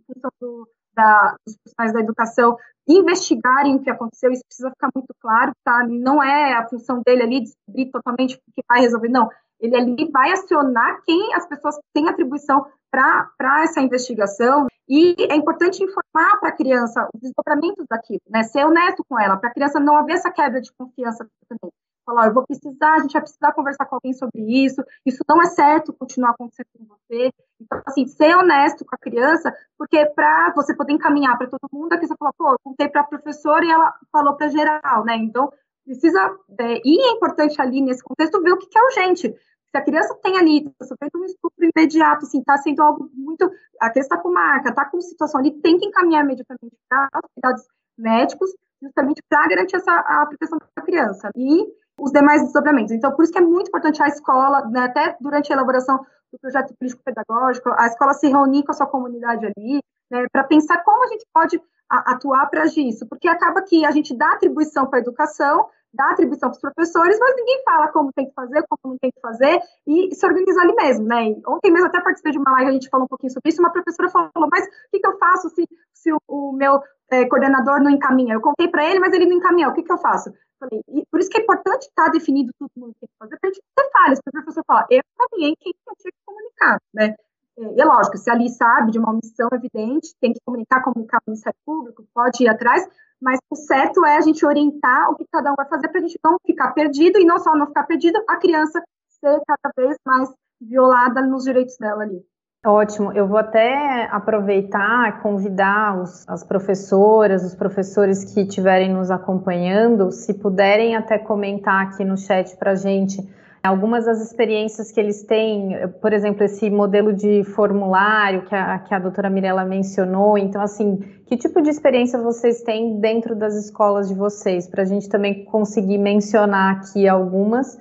função do, da, dos profissionais da educação investigarem o que aconteceu, isso precisa ficar muito claro, tá? Não é a função dele ali descobrir totalmente o que vai resolver, não. Ele ali vai acionar quem as pessoas têm atribuição para essa investigação, e é importante informar para a criança os desdobramentos daquilo, né? Ser honesto com ela, para a criança não haver essa quebra de confiança também falar, eu vou precisar, a gente vai precisar conversar com alguém sobre isso, isso não é certo continuar acontecendo com você. Então, assim, ser honesto com a criança, porque para você poder encaminhar para todo mundo, a criança fala, pô, eu contei para a professora e ela falou para geral, né? Então, precisa, é, e é importante ali nesse contexto ver o que, é urgente. Se a criança tem ali, está sofrendo um estupro imediato, assim, está sendo algo muito. A criança está com marca, está com situação ali, tem que encaminhar imediatamente para os cuidados médicos, justamente para garantir essa, a proteção da criança. E os demais desdobramentos. Então, por isso que é muito importante a escola, né, até durante a elaboração do projeto político-pedagógico, a escola se reunir com a sua comunidade ali, né, para pensar como a gente pode atuar para agir isso, porque acaba que a gente dá atribuição para a educação, dá atribuição para os professores, mas ninguém fala como tem que fazer, como não tem que fazer, e se organizar ali mesmo, né? E ontem mesmo até participei de uma live, a gente falou um pouquinho sobre isso, uma professora falou, mas o que, que eu faço se, se o, o meu é, coordenador não encaminha? Eu contei para ele, mas ele não encaminhou, o que, que eu faço? Falei, e por isso que é importante estar definido tudo que tem que fazer, para a gente ter falhas, para o professor falar, eu caminhei quem eu tinha que comunicar, né? E é lógico, se ali sabe de uma omissão evidente, tem que comunicar, comunicar o Ministério Público, pode ir atrás, mas o certo é a gente orientar o que cada um vai fazer para a gente não ficar perdido, e não só não ficar perdido, a criança ser cada vez mais violada nos direitos dela ali. Ótimo, eu vou até aproveitar e convidar os, as professoras, os professores que estiverem nos acompanhando, se puderem até comentar aqui no chat para a gente algumas das experiências que eles têm, por exemplo, esse modelo de formulário que a, que a doutora Mirella mencionou. Então, assim, que tipo de experiência vocês têm dentro das escolas de vocês, para a gente também conseguir mencionar aqui algumas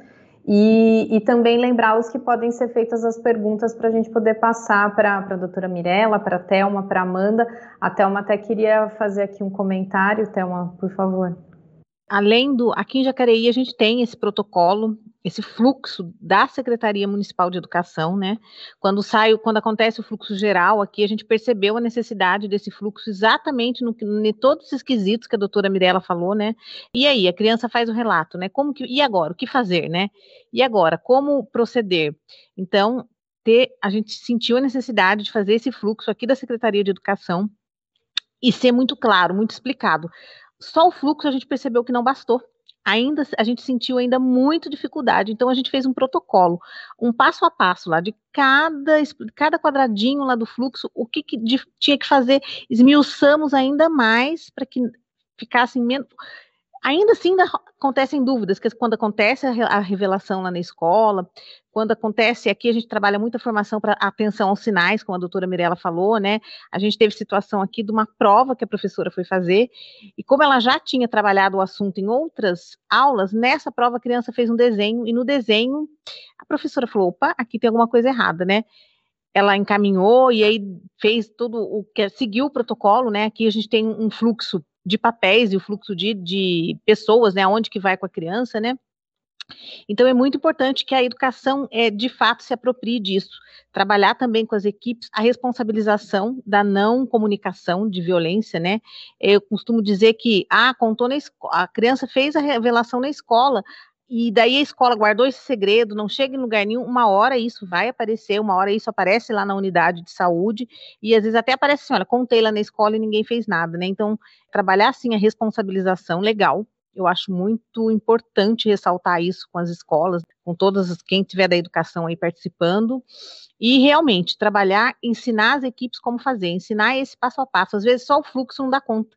e, e também lembrá-los que podem ser feitas as perguntas para a gente poder passar para a doutora Mirella, para a Thelma, para a Amanda. A Thelma até queria fazer aqui um comentário. Thelma, por favor. Além do. Aqui em Jacareí, a gente tem esse protocolo esse fluxo da Secretaria Municipal de Educação, né? Quando sai, quando acontece o fluxo geral aqui, a gente percebeu a necessidade desse fluxo exatamente no, em todos esses quesitos que a doutora Mirella falou, né? E aí, a criança faz o relato, né? Como que, e agora, o que fazer, né? E agora, como proceder? Então, ter, a gente sentiu a necessidade de fazer esse fluxo aqui da Secretaria de Educação e ser muito claro, muito explicado. Só o fluxo a gente percebeu que não bastou ainda a gente sentiu ainda muito dificuldade. Então a gente fez um protocolo, um passo a passo lá de cada cada quadradinho lá do fluxo, o que, que de, tinha que fazer, esmiuçamos ainda mais para que ficassem menos ainda assim ainda acontecem dúvidas, que quando acontece a, revelação lá na escola, quando acontece aqui, a gente trabalha muita formação para atenção aos sinais, como a doutora Mirella falou, né? A gente teve situação aqui de uma prova que a professora foi fazer, e como ela já tinha trabalhado o assunto em outras aulas, nessa prova a criança fez um desenho, e no desenho a professora falou: opa, aqui tem alguma coisa errada, né? ela encaminhou e aí fez tudo o que seguiu o protocolo, né? Aqui a gente tem um fluxo de papéis e o fluxo de, de pessoas, né, aonde que vai com a criança, né? Então é muito importante que a educação é, de fato se aproprie disso, trabalhar também com as equipes a responsabilização da não comunicação de violência, né? Eu costumo dizer que ah, contou na a criança fez a revelação na escola, e daí a escola guardou esse segredo, não chega em lugar nenhum, uma hora isso vai aparecer, uma hora isso aparece lá na unidade de saúde, e às vezes até aparece assim, olha, contei lá na escola e ninguém fez nada, né? Então, trabalhar assim a responsabilização legal, eu acho muito importante ressaltar isso com as escolas, com todas quem tiver da educação aí participando, e realmente trabalhar, ensinar as equipes como fazer, ensinar esse passo a passo. Às vezes só o fluxo não dá conta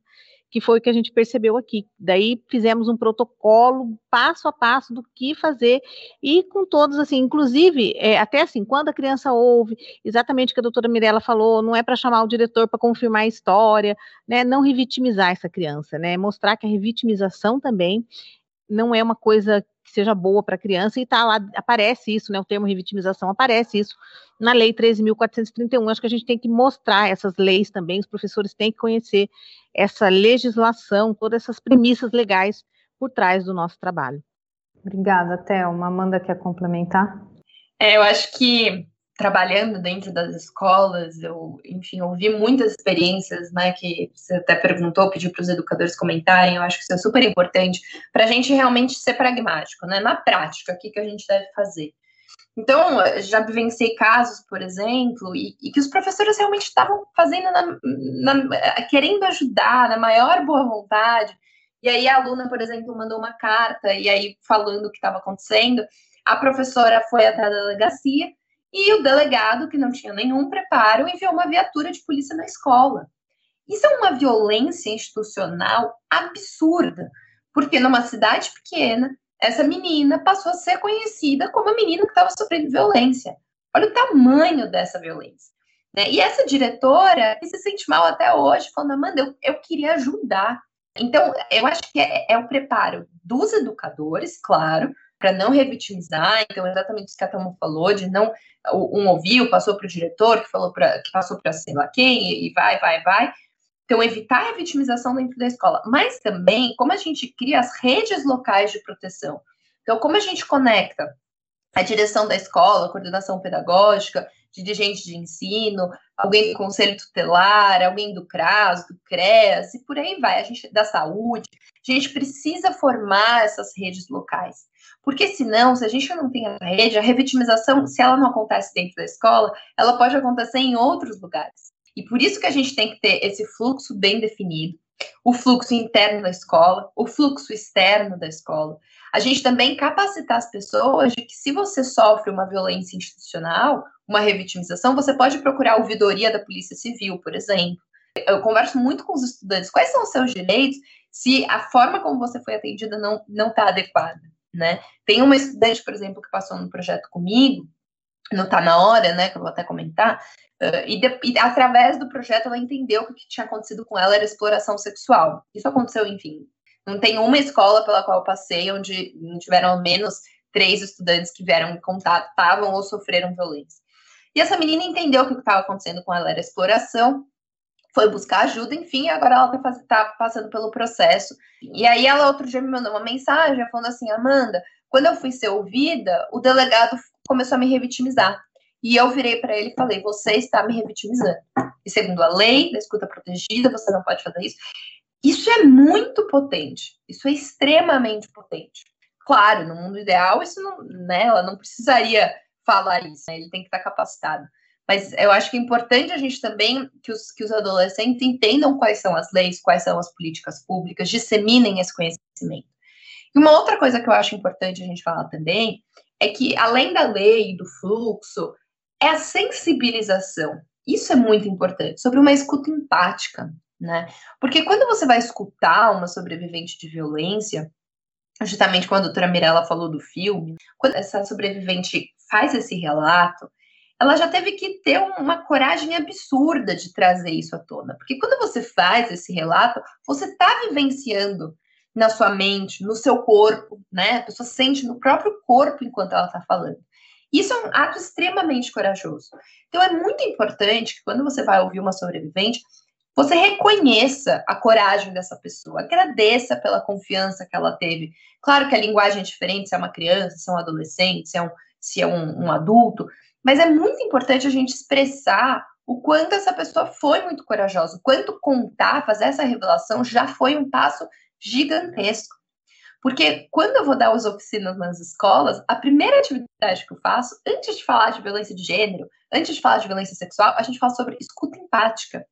que foi o que a gente percebeu aqui. Daí fizemos um protocolo passo a passo do que fazer e com todos assim, inclusive é, até assim, quando a criança ouve exatamente o que a doutora Mirella falou, não é para chamar o diretor para confirmar a história, né? Não revitimizar essa criança, né? Mostrar que a revitimização também não é uma coisa que seja boa para a criança, e tá lá, aparece isso, né? O termo revitimização aparece isso na Lei 13.431. Acho que a gente tem que mostrar essas leis também, os professores têm que conhecer essa legislação, todas essas premissas legais por trás do nosso trabalho. Obrigada, Thelma. Amanda quer complementar? É, eu acho que trabalhando dentro das escolas, eu, enfim, ouvi muitas experiências, né, que você até perguntou, pediu para os educadores comentarem, eu acho que isso é super importante, para a gente realmente ser pragmático, né, na prática, o que, que a gente deve fazer. Então, já vivenciei casos, por exemplo, e, e que os professores realmente estavam fazendo, na, na, querendo ajudar, na maior boa vontade, e aí a aluna, por exemplo, mandou uma carta, e aí falando o que estava acontecendo, a professora foi até a delegacia, e o delegado, que não tinha nenhum preparo, enviou uma viatura de polícia na escola. Isso é uma violência institucional absurda, porque numa cidade pequena, essa menina passou a ser conhecida como a menina que estava sofrendo violência. Olha o tamanho dessa violência. Né? E essa diretora que se sente mal até hoje, falando, Amanda, eu, eu queria ajudar. Então, eu acho que é, é o preparo dos educadores, claro, para não revitimizar. Então, exatamente isso que a Tama falou, de não um ouviu, passou para o diretor, que falou para que passou para sei lá quem, e vai, vai, vai. Então, evitar a vitimização dentro da escola, mas também como a gente cria as redes locais de proteção. Então, como a gente conecta a direção da escola, a coordenação pedagógica, dirigente de ensino, alguém do conselho tutelar, alguém do CRAS, do CREAS, e por aí vai, a gente da saúde. A gente precisa formar essas redes locais. Porque senão, se a gente não tem a rede, a revitimização, se ela não acontece dentro da escola, ela pode acontecer em outros lugares. E por isso que a gente tem que ter esse fluxo bem definido, o fluxo interno da escola, o fluxo externo da escola. A gente também capacitar as pessoas de que se você sofre uma violência institucional, uma revitimização, você pode procurar a ouvidoria da Polícia Civil, por exemplo. Eu converso muito com os estudantes, quais são os seus direitos se a forma como você foi atendida não está adequada, né? Tem uma estudante, por exemplo, que passou no projeto comigo, não está na hora, né, que eu vou até comentar, uh, e, de, e, através do projeto ela entendeu que o que tinha acontecido com ela era exploração sexual. Isso aconteceu, enfim, não tem uma escola pela qual passei onde não tiveram ao menos três estudantes que vieram em contato, estavam ou sofreram violência. E essa menina entendeu o que estava acontecendo com ela era exploração, foi buscar ajuda, enfim, agora ela está tá passando pelo processo. E aí ela outro dia me mandou uma mensagem falando assim, Amanda, quando eu fui ser ouvida, o delegado começou a me revitimizar. E eu virei para ele e falei: Você está me revitimizando. E segundo a lei da escuta protegida, você não pode fazer isso. Isso é muito potente. Isso é extremamente potente. Claro, no mundo ideal, isso não, né, ela não precisaria falar isso, né, ele tem que estar capacitado. Mas eu acho que é importante a gente também que os, que os adolescentes entendam quais são as leis, quais são as políticas públicas, disseminem esse conhecimento. E uma outra coisa que eu acho importante a gente falar também é que, além da lei, do fluxo, é a sensibilização. Isso é muito importante, sobre uma escuta empática, né? Porque quando você vai escutar uma sobrevivente de violência, justamente quando a doutora Mirella falou do filme, quando essa sobrevivente faz esse relato, ela já teve que ter uma coragem absurda de trazer isso à tona. Porque quando você faz esse relato, você está vivenciando na sua mente, no seu corpo, né? A pessoa sente no próprio corpo enquanto ela está falando. Isso é um ato extremamente corajoso. Então é muito importante que quando você vai ouvir uma sobrevivente, você reconheça a coragem dessa pessoa, agradeça pela confiança que ela teve. Claro que a linguagem é diferente se é uma criança, se é um adolescente, se é um, se é um, um adulto, mas é muito importante a gente expressar o quanto essa pessoa foi muito corajosa, o quanto contar, fazer essa revelação já foi um passo gigantesco. Porque quando eu vou dar as oficinas nas escolas, a primeira atividade que eu faço, antes de falar de violência de gênero, antes de falar de violência sexual, a gente fala sobre escuta empática.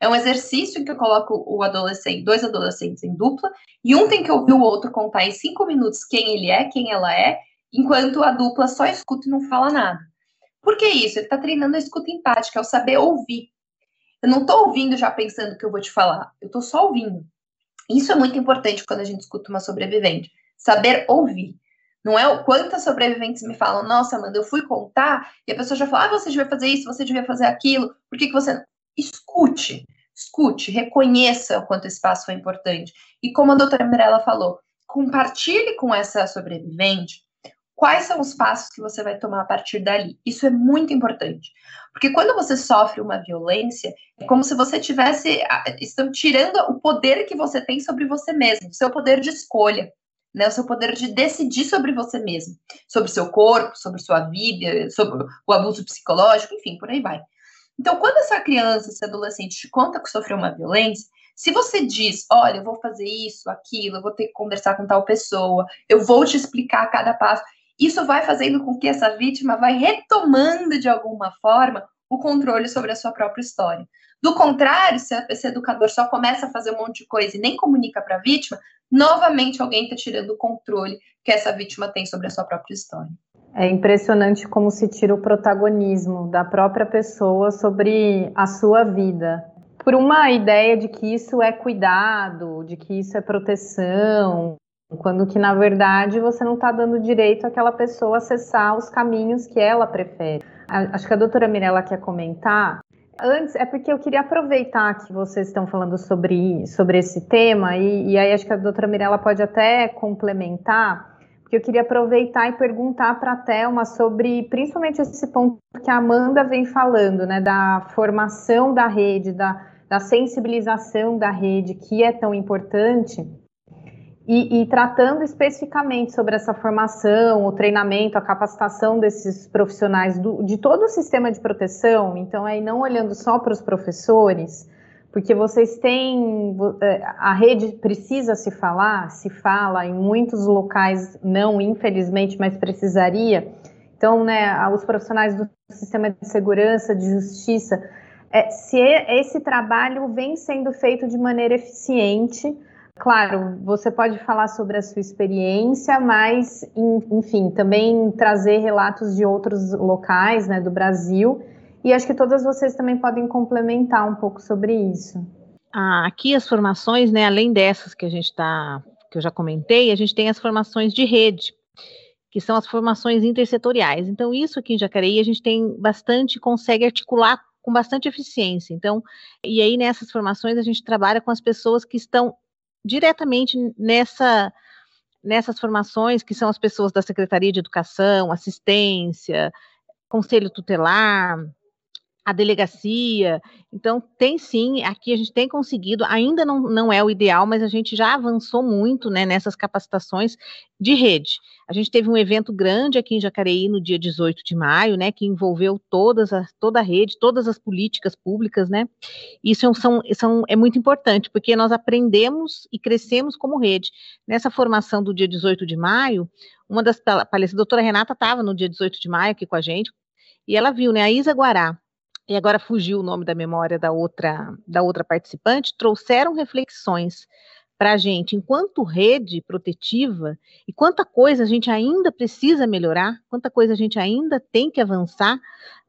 É um exercício em que eu coloco o adolescente, dois adolescentes em dupla, e um tem que ouvir o outro contar em cinco minutos quem ele é, quem ela é, enquanto a dupla só escuta e não fala nada. Por que isso? Ele está treinando a escuta empática, é o saber ouvir. Eu não estou ouvindo já pensando o que eu vou te falar, eu estou só ouvindo. Isso é muito importante quando a gente escuta uma sobrevivente. Saber ouvir. Não é o quantas sobreviventes me falam, nossa, Amanda, eu fui contar, e a pessoa já fala, ah, você devia fazer isso, você devia fazer aquilo, por que, que você. Escute, escute, reconheça o quanto esse passo foi importante. E como a doutora Mirella falou, compartilhe com essa sobrevivente quais são os passos que você vai tomar a partir dali. Isso é muito importante. Porque quando você sofre uma violência, é como se você tivesse. Estão tirando o poder que você tem sobre você mesmo, seu poder de escolha. Né, o seu poder de decidir sobre você mesmo, sobre seu corpo, sobre sua vida, sobre o abuso psicológico, enfim, por aí vai. Então, quando essa criança, esse adolescente te conta que sofreu uma violência, se você diz, olha, eu vou fazer isso, aquilo, eu vou ter que conversar com tal pessoa, eu vou te explicar cada passo, isso vai fazendo com que essa vítima vai retomando de alguma forma o controle sobre a sua própria história. Do contrário, se esse educador só começa a fazer um monte de coisa e nem comunica para a vítima, novamente alguém está tirando o controle que essa vítima tem sobre a sua própria história. É impressionante como se tira o protagonismo da própria pessoa sobre a sua vida. Por uma ideia de que isso é cuidado, de que isso é proteção, quando que na verdade você não está dando direito àquela pessoa acessar os caminhos que ela prefere. Acho que a doutora Mirella quer comentar. Antes, é porque eu queria aproveitar que vocês estão falando sobre, sobre esse tema, e, e aí acho que a doutora Mirella pode até complementar, porque eu queria aproveitar e perguntar para a Thelma sobre principalmente esse ponto que a Amanda vem falando, né, da formação da rede, da, da sensibilização da rede, que é tão importante. E, e, tratando especificamente sobre essa formação, o treinamento, a capacitação desses profissionais do, de todo o sistema de proteção, então aí não olhando só para os professores, porque vocês têm é, a rede precisa se falar, se fala em muitos locais não, infelizmente, mas precisaria. Então, né, os profissionais do sistema de segurança, de justiça, é, se esse trabalho vem sendo feito de maneira eficiente Claro, você pode falar sobre a sua experiência, mas, enfim, também trazer relatos de outros locais, né, do Brasil. E acho que todas vocês também podem complementar um pouco sobre isso. Ah, aqui as formações, né, além dessas que a gente está, que eu já comentei, a gente tem as formações de rede, que são as formações intersetoriais. Então, isso aqui em Jacareí a gente tem bastante, consegue articular com bastante eficiência. Então, e aí nessas formações a gente trabalha com as pessoas que estão diretamente nessa nessas formações que são as pessoas da Secretaria de Educação, Assistência, Conselho Tutelar, a delegacia. Então, tem sim, aqui a gente tem conseguido, ainda não, não é o ideal, mas a gente já avançou muito né, nessas capacitações de rede. A gente teve um evento grande aqui em Jacareí no dia 18 de maio, né, que envolveu todas a, toda a rede, todas as políticas públicas, né? Isso é são, são, é muito importante, porque nós aprendemos e crescemos como rede. Nessa formação do dia 18 de maio, uma das palestras, a doutora Renata estava no dia 18 de maio aqui com a gente, e ela viu, né, a Isa Guará, e agora fugiu o nome da memória da outra, da outra participante, trouxeram reflexões para a gente, enquanto rede protetiva, e quanta coisa a gente ainda precisa melhorar, quanta coisa a gente ainda tem que avançar,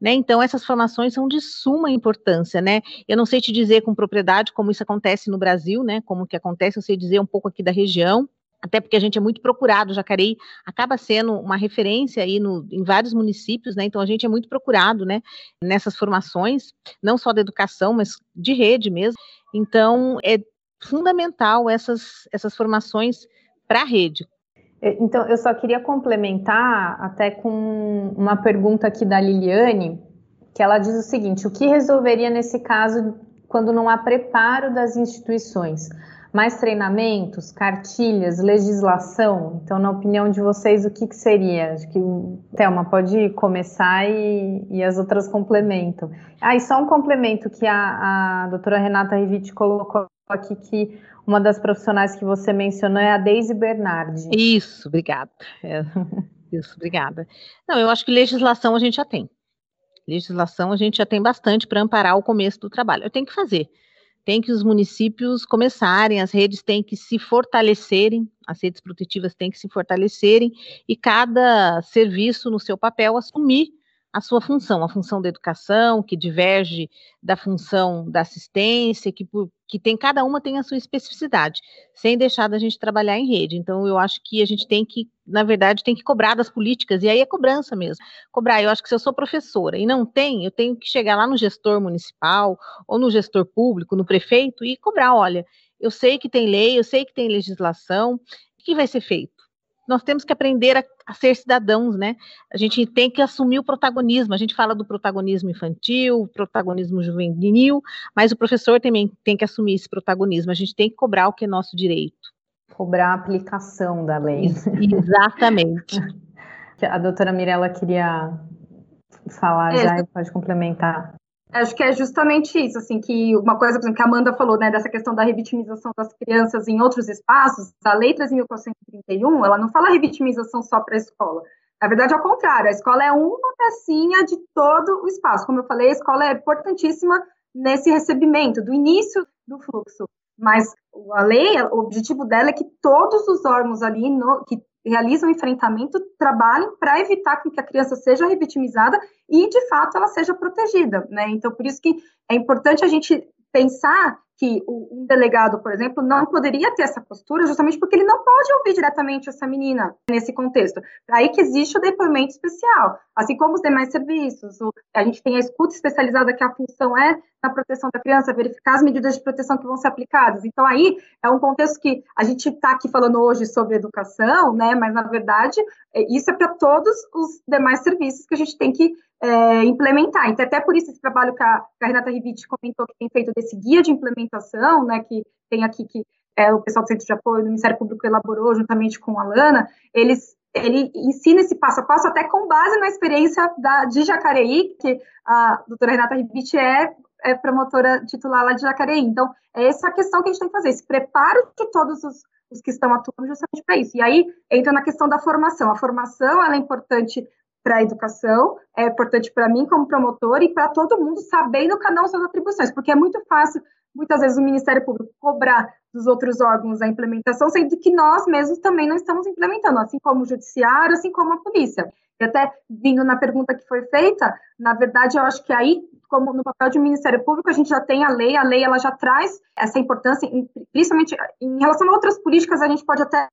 né? Então, essas formações são de suma importância, né? Eu não sei te dizer com propriedade como isso acontece no Brasil, né? Como que acontece, eu sei dizer um pouco aqui da região, até porque a gente é muito procurado, Jacareí acaba sendo uma referência aí no, em vários municípios, né? Então a gente é muito procurado, né? Nessas formações, não só da educação, mas de rede mesmo. Então é fundamental essas, essas formações para a rede. É, então eu só queria complementar até com uma pergunta aqui da Liliane, que ela diz o seguinte: o que resolveria nesse caso quando não há preparo das instituições? Mais treinamentos, cartilhas, legislação? Então, na opinião de vocês, o que, que seria? Acho que o Thelma pode começar e, e as outras complementam. Ah, e só um complemento que a, a doutora Renata Riviti colocou aqui, que uma das profissionais que você mencionou é a Deise Bernardi. Isso, obrigada. É, *laughs* isso, obrigada. Não, eu acho que legislação a gente já tem. Legislação a gente já tem bastante para amparar o começo do trabalho. Eu tenho que fazer. Tem que os municípios começarem, as redes têm que se fortalecerem, as redes protetivas têm que se fortalecerem e cada serviço no seu papel assumir a sua função, a função da educação, que diverge da função da assistência, que, que tem cada uma tem a sua especificidade, sem deixar da gente trabalhar em rede. Então, eu acho que a gente tem que, na verdade, tem que cobrar das políticas, e aí é cobrança mesmo. Cobrar, eu acho que se eu sou professora e não tem, eu tenho que chegar lá no gestor municipal, ou no gestor público, no prefeito, e cobrar, olha, eu sei que tem lei, eu sei que tem legislação, o que vai ser feito? Nós temos que aprender a, a, ser cidadãos, né? A gente tem que assumir o protagonismo. A gente fala do protagonismo infantil, protagonismo juvenil, mas o professor também tem que assumir esse protagonismo. A gente tem que cobrar o que é nosso direito. Cobrar a aplicação da lei. Exatamente. *laughs* a doutora Mirella queria falar é, já e pode complementar. Acho que é justamente isso, assim, que uma coisa, por exemplo, que a Amanda falou, né, dessa questão da revitimização das crianças em outros espaços, a Lei 3.431, ela não fala revitimização só para a escola. Na verdade, ao contrário, a escola é uma pecinha de todo o espaço. Como eu falei, a escola é importantíssima nesse recebimento, do início do fluxo. Mas a lei, o objetivo dela é que todos os órgãos ali no, que realizam o enfrentamento trabalhem para evitar que a criança seja revitimizada e, de fato, ela seja protegida, né? Então, por isso que é importante a gente pensar que um delegado, por exemplo, não poderia ter essa postura justamente porque ele não pode ouvir diretamente essa menina nesse contexto. Aí que existe o depoimento especial, assim como os demais serviços. a gente tem a escuta especializada que a função é na proteção da criança, verificar as medidas de proteção que vão ser aplicadas. Então aí é um contexto que a gente está aqui falando hoje sobre educação, né? Mas na verdade é, isso é para todos os demais serviços que a gente tem que é, implementar. Então, até por isso esse trabalho que a, que a Renata Riviti comentou que tem feito desse guia de implementação, né, que tem aqui que é, o pessoal do Centro de Apoio do Ministério Público elaborou juntamente com a Lana, eles ele ensina esse passo a passo até com base na experiência da, de Jacareí, que a doutora Renata Riviti é, é promotora titular lá de Jacareí. Então, é essa questão que a gente tem que fazer, esse preparo de todos os, os que estão atuando justamente para isso. E aí entra na questão da formação. A formação ela é importante para a educação, é importante para mim como promotor e para todo mundo sabendo cada um suas atribuições, porque é muito fácil, muitas vezes, o Ministério Público cobrar dos outros órgãos a implementação, sendo que nós mesmos também não estamos implementando, assim como o Judiciário, assim como a Polícia. E até vindo na pergunta que foi feita, na verdade, eu acho que aí, como no papel de Ministério Público, a gente já tem a lei, a lei ela já traz essa importância, principalmente em relação a outras políticas, a gente pode até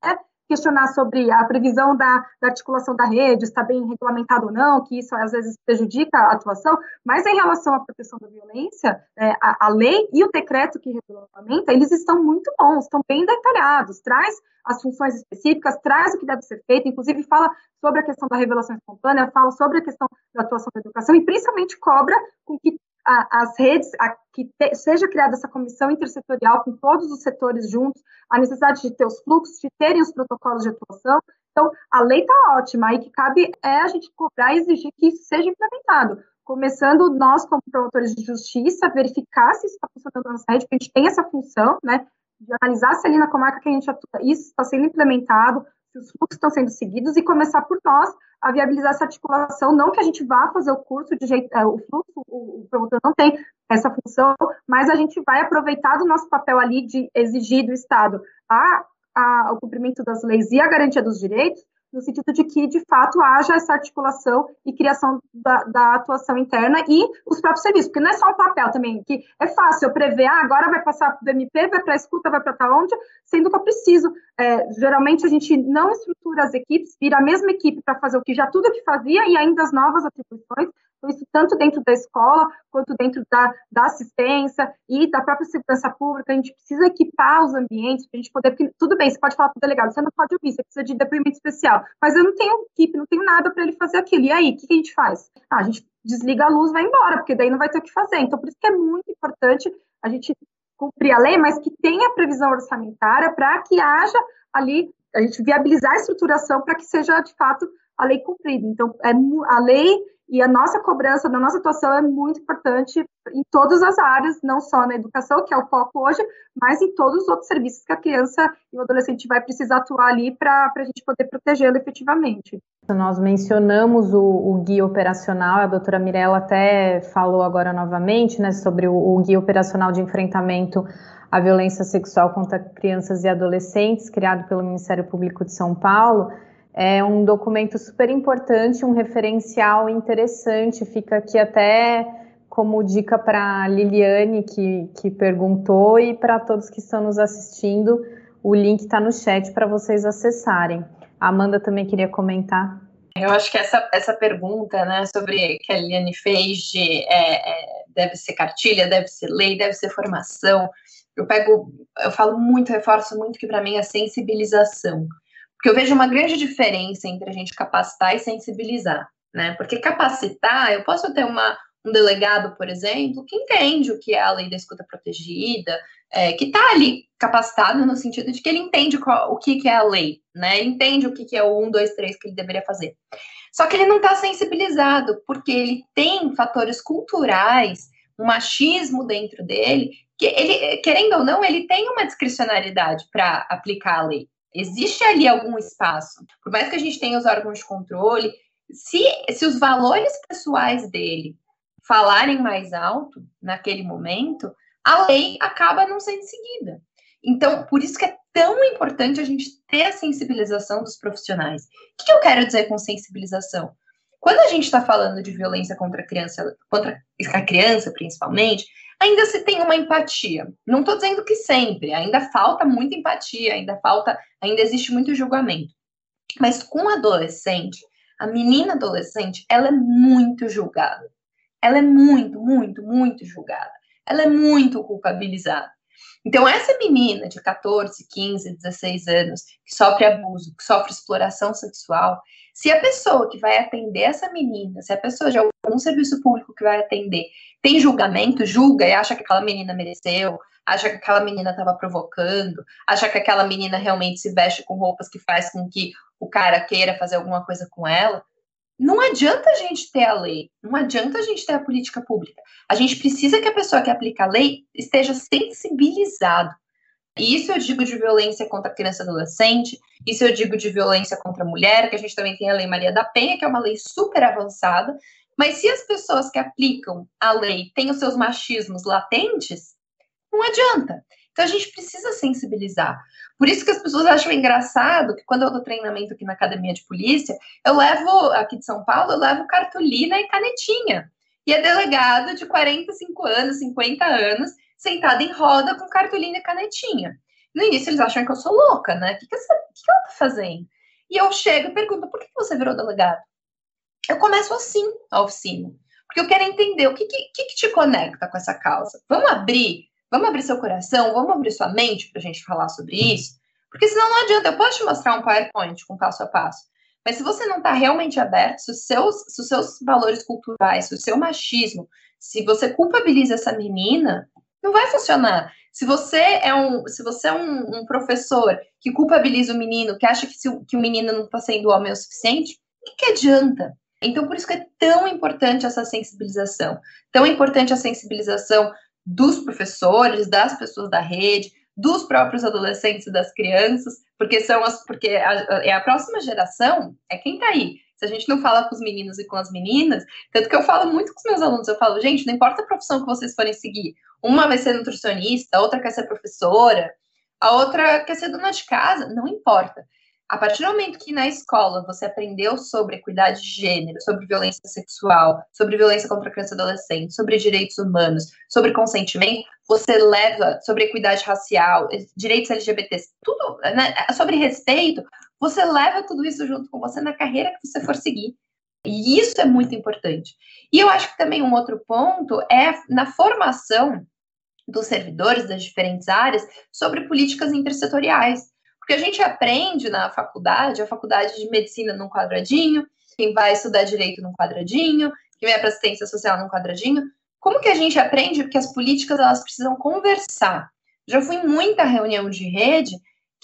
questionar sobre a previsão da, da, articulação da rede, está bem regulamentado ou não, que isso às vezes prejudica a atuação, mas em relação à proteção da violência, é, a, a, lei e o decreto que regulamenta, eles estão muito bons, estão bem detalhados, traz as funções específicas, traz o que deve ser feito, inclusive fala sobre a questão da revelação espontânea, fala sobre a questão da atuação da educação e principalmente cobra com que a, as redes, a, que te, seja criada essa comissão intersetorial com todos os setores juntos, a necessidade de ter os fluxos, de terem os protocolos de atuação. Então, a lei está ótima, aí que cabe é a gente cobrar e exigir que isso seja implementado. Começando nós, como promotores de justiça, verificar se isso está funcionando na nossa rede, porque a gente tem essa função, né, de analisar se ali na comarca que a gente atua, isso está sendo implementado, se os fluxos estão sendo seguidos e começar por nós a viabilizar essa articulação, não que a gente vá fazer o curso de jeito, é, o fluxo, o, o promotor não tem essa função, mas a gente vai aproveitar do nosso papel ali de exigir do Estado a, a, o cumprimento das leis e a garantia dos direitos, no sentido de que, de fato, haja essa articulação e criação da, da, atuação interna e os próprios serviços, porque não é só o papel também, que é fácil eu prever, ah, agora vai passar do MP, vai para a escuta, vai para tal onde, sendo que eu preciso. É, geralmente a gente não estrutura as equipes, vira a mesma equipe para fazer o que já tudo que fazia e ainda as novas atribuições, então, isso tanto dentro da escola, quanto dentro da, da assistência e da própria segurança pública, a gente precisa equipar os ambientes para a gente poder, porque tudo bem, você pode falar para o delegado, você não pode ouvir, você precisa de depoimento especial, mas eu não tenho equipe, não tenho nada para ele fazer aquilo, e aí, o que, que a gente faz? Ah, a gente desliga a luz vai embora, porque daí não vai ter o que fazer, então por isso que é muito importante a gente cumprir a lei, mas que tenha previsão orçamentária para que haja ali, a gente viabilizar a estruturação para que seja, de fato, a lei cumprida. Então, é, a lei e a nossa cobrança, a nossa atuação é muito importante em todas as áreas, não só na educação, que é o foco hoje, mas em todos os outros serviços que a criança e o adolescente vai precisar atuar ali para a gente poder protegê-lo efetivamente. Nós mencionamos o, o, guia operacional, a doutora Mirella até falou agora novamente né, sobre o, o guia operacional de enfrentamento à violência sexual contra crianças e adolescentes, criado pelo Ministério Público de São Paulo é um documento super importante, um referencial interessante. Fica aqui até como dica para Liliane, que, que perguntou, e para todos que estão nos assistindo. O link está no chat para vocês acessarem. A Amanda também queria comentar. Eu acho que essa, essa pergunta né, sobre que a Liliane fez de é, é, deve ser cartilha, deve ser lei, deve ser formação. Eu pego, eu falo muito, reforço muito que para mim é sensibilização. Porque eu vejo uma grande diferença entre a gente capacitar e sensibilizar, né? Porque capacitar, eu posso ter uma, um delegado, por exemplo, que entende o que é a lei da escuta protegida, é, que está ali capacitado no sentido de que ele entende qual, o que, que é a lei, né? Ele entende o que, que é o 1, 2, 3 que ele deveria fazer. Só que ele não está sensibilizado, porque ele tem fatores culturais, um machismo dentro dele, que ele, querendo ou não, ele tem uma discricionariedade para aplicar a lei. Existe ali algum espaço. Por mais que a gente tenha os órgãos de controle, se, se os valores pessoais dele falarem mais alto naquele momento, a lei acaba não sendo seguida. Então, por isso que é tão importante a gente ter a sensibilização dos profissionais. O que eu quero dizer com sensibilização? Quando a gente está falando de violência contra a criança, contra a criança principalmente, ainda se tem uma empatia. Não estou dizendo que sempre, ainda falta muita empatia, ainda falta, ainda existe muito julgamento. Mas com adolescente, a menina adolescente, ela é muito julgada. Ela é muito, muito, muito julgada. Ela é muito culpabilizada. Então, essa menina de 14, 15, 16 anos, que sofre abuso, que sofre exploração sexual, se a pessoa que vai atender essa menina, se a pessoa de algum serviço público que vai atender tem julgamento, julga e acha que aquela menina mereceu, acha que aquela menina estava provocando, acha que aquela menina realmente se veste com roupas que faz com que o cara queira fazer alguma coisa com ela, não adianta a gente ter a lei, não adianta a gente ter a política pública. A gente precisa que a pessoa que aplica a lei esteja sensibilizado. E isso eu digo de violência contra criança e adolescente, isso eu digo de violência contra a mulher, que a gente também tem a Lei Maria da Penha, que é uma lei super avançada, mas se as pessoas que aplicam a lei têm os seus machismos latentes, não adianta. Então a gente precisa sensibilizar. Por isso que as pessoas acham engraçado que quando eu dou treinamento aqui na academia de polícia, eu levo, aqui de São Paulo, eu levo cartolina e canetinha. E é delegado de 45 anos, 50 anos, sentado em roda com cartolina e canetinha. No início eles acham que eu sou louca, né? O que, que, que, que ela tá fazendo? E eu chego e pergunto, por que você virou delegado? Eu começo assim a oficina, porque eu quero entender o que, que, que te conecta com essa causa. Vamos abrir Vamos abrir seu coração, vamos abrir sua mente para a gente falar sobre isso, porque senão não adianta. Eu posso te mostrar um PowerPoint com passo a passo, mas se você não está realmente aberto, se os, seus, se os seus valores culturais, se o seu machismo, se você culpabiliza essa menina, não vai funcionar. Se você é um, se você é um, um professor que culpabiliza o menino, que acha que, se, que o menino não está sendo homem o suficiente, o que, que adianta? Então, por isso que é tão importante essa sensibilização. Tão importante a sensibilização dos professores, das pessoas da rede, dos próprios adolescentes e das crianças, porque são as porque a, é a próxima geração, é quem está aí. Se a gente não fala com os meninos e com as meninas, tanto que eu falo muito com os meus alunos, eu falo, gente, não importa a profissão que vocês forem seguir, uma vai ser nutricionista, a outra quer ser professora, a outra quer ser dona de casa, não importa. A partir do momento que na escola você aprendeu sobre equidade de gênero, sobre violência sexual, sobre violência contra criança e adolescente, sobre direitos humanos, sobre consentimento, você leva sobre equidade racial, direitos LGBTs, tudo né, sobre respeito, você leva tudo isso junto com você na carreira que você for seguir. E isso é muito importante. E eu acho que também um outro ponto é na formação dos servidores das diferentes áreas sobre políticas intersetoriais. Porque a gente aprende na faculdade, a faculdade de medicina num quadradinho, quem vai estudar direito num quadradinho, quem vai para assistência social num quadradinho, Como que a gente aprende? Porque as políticas elas precisam conversar. Já fui em muita reunião de rede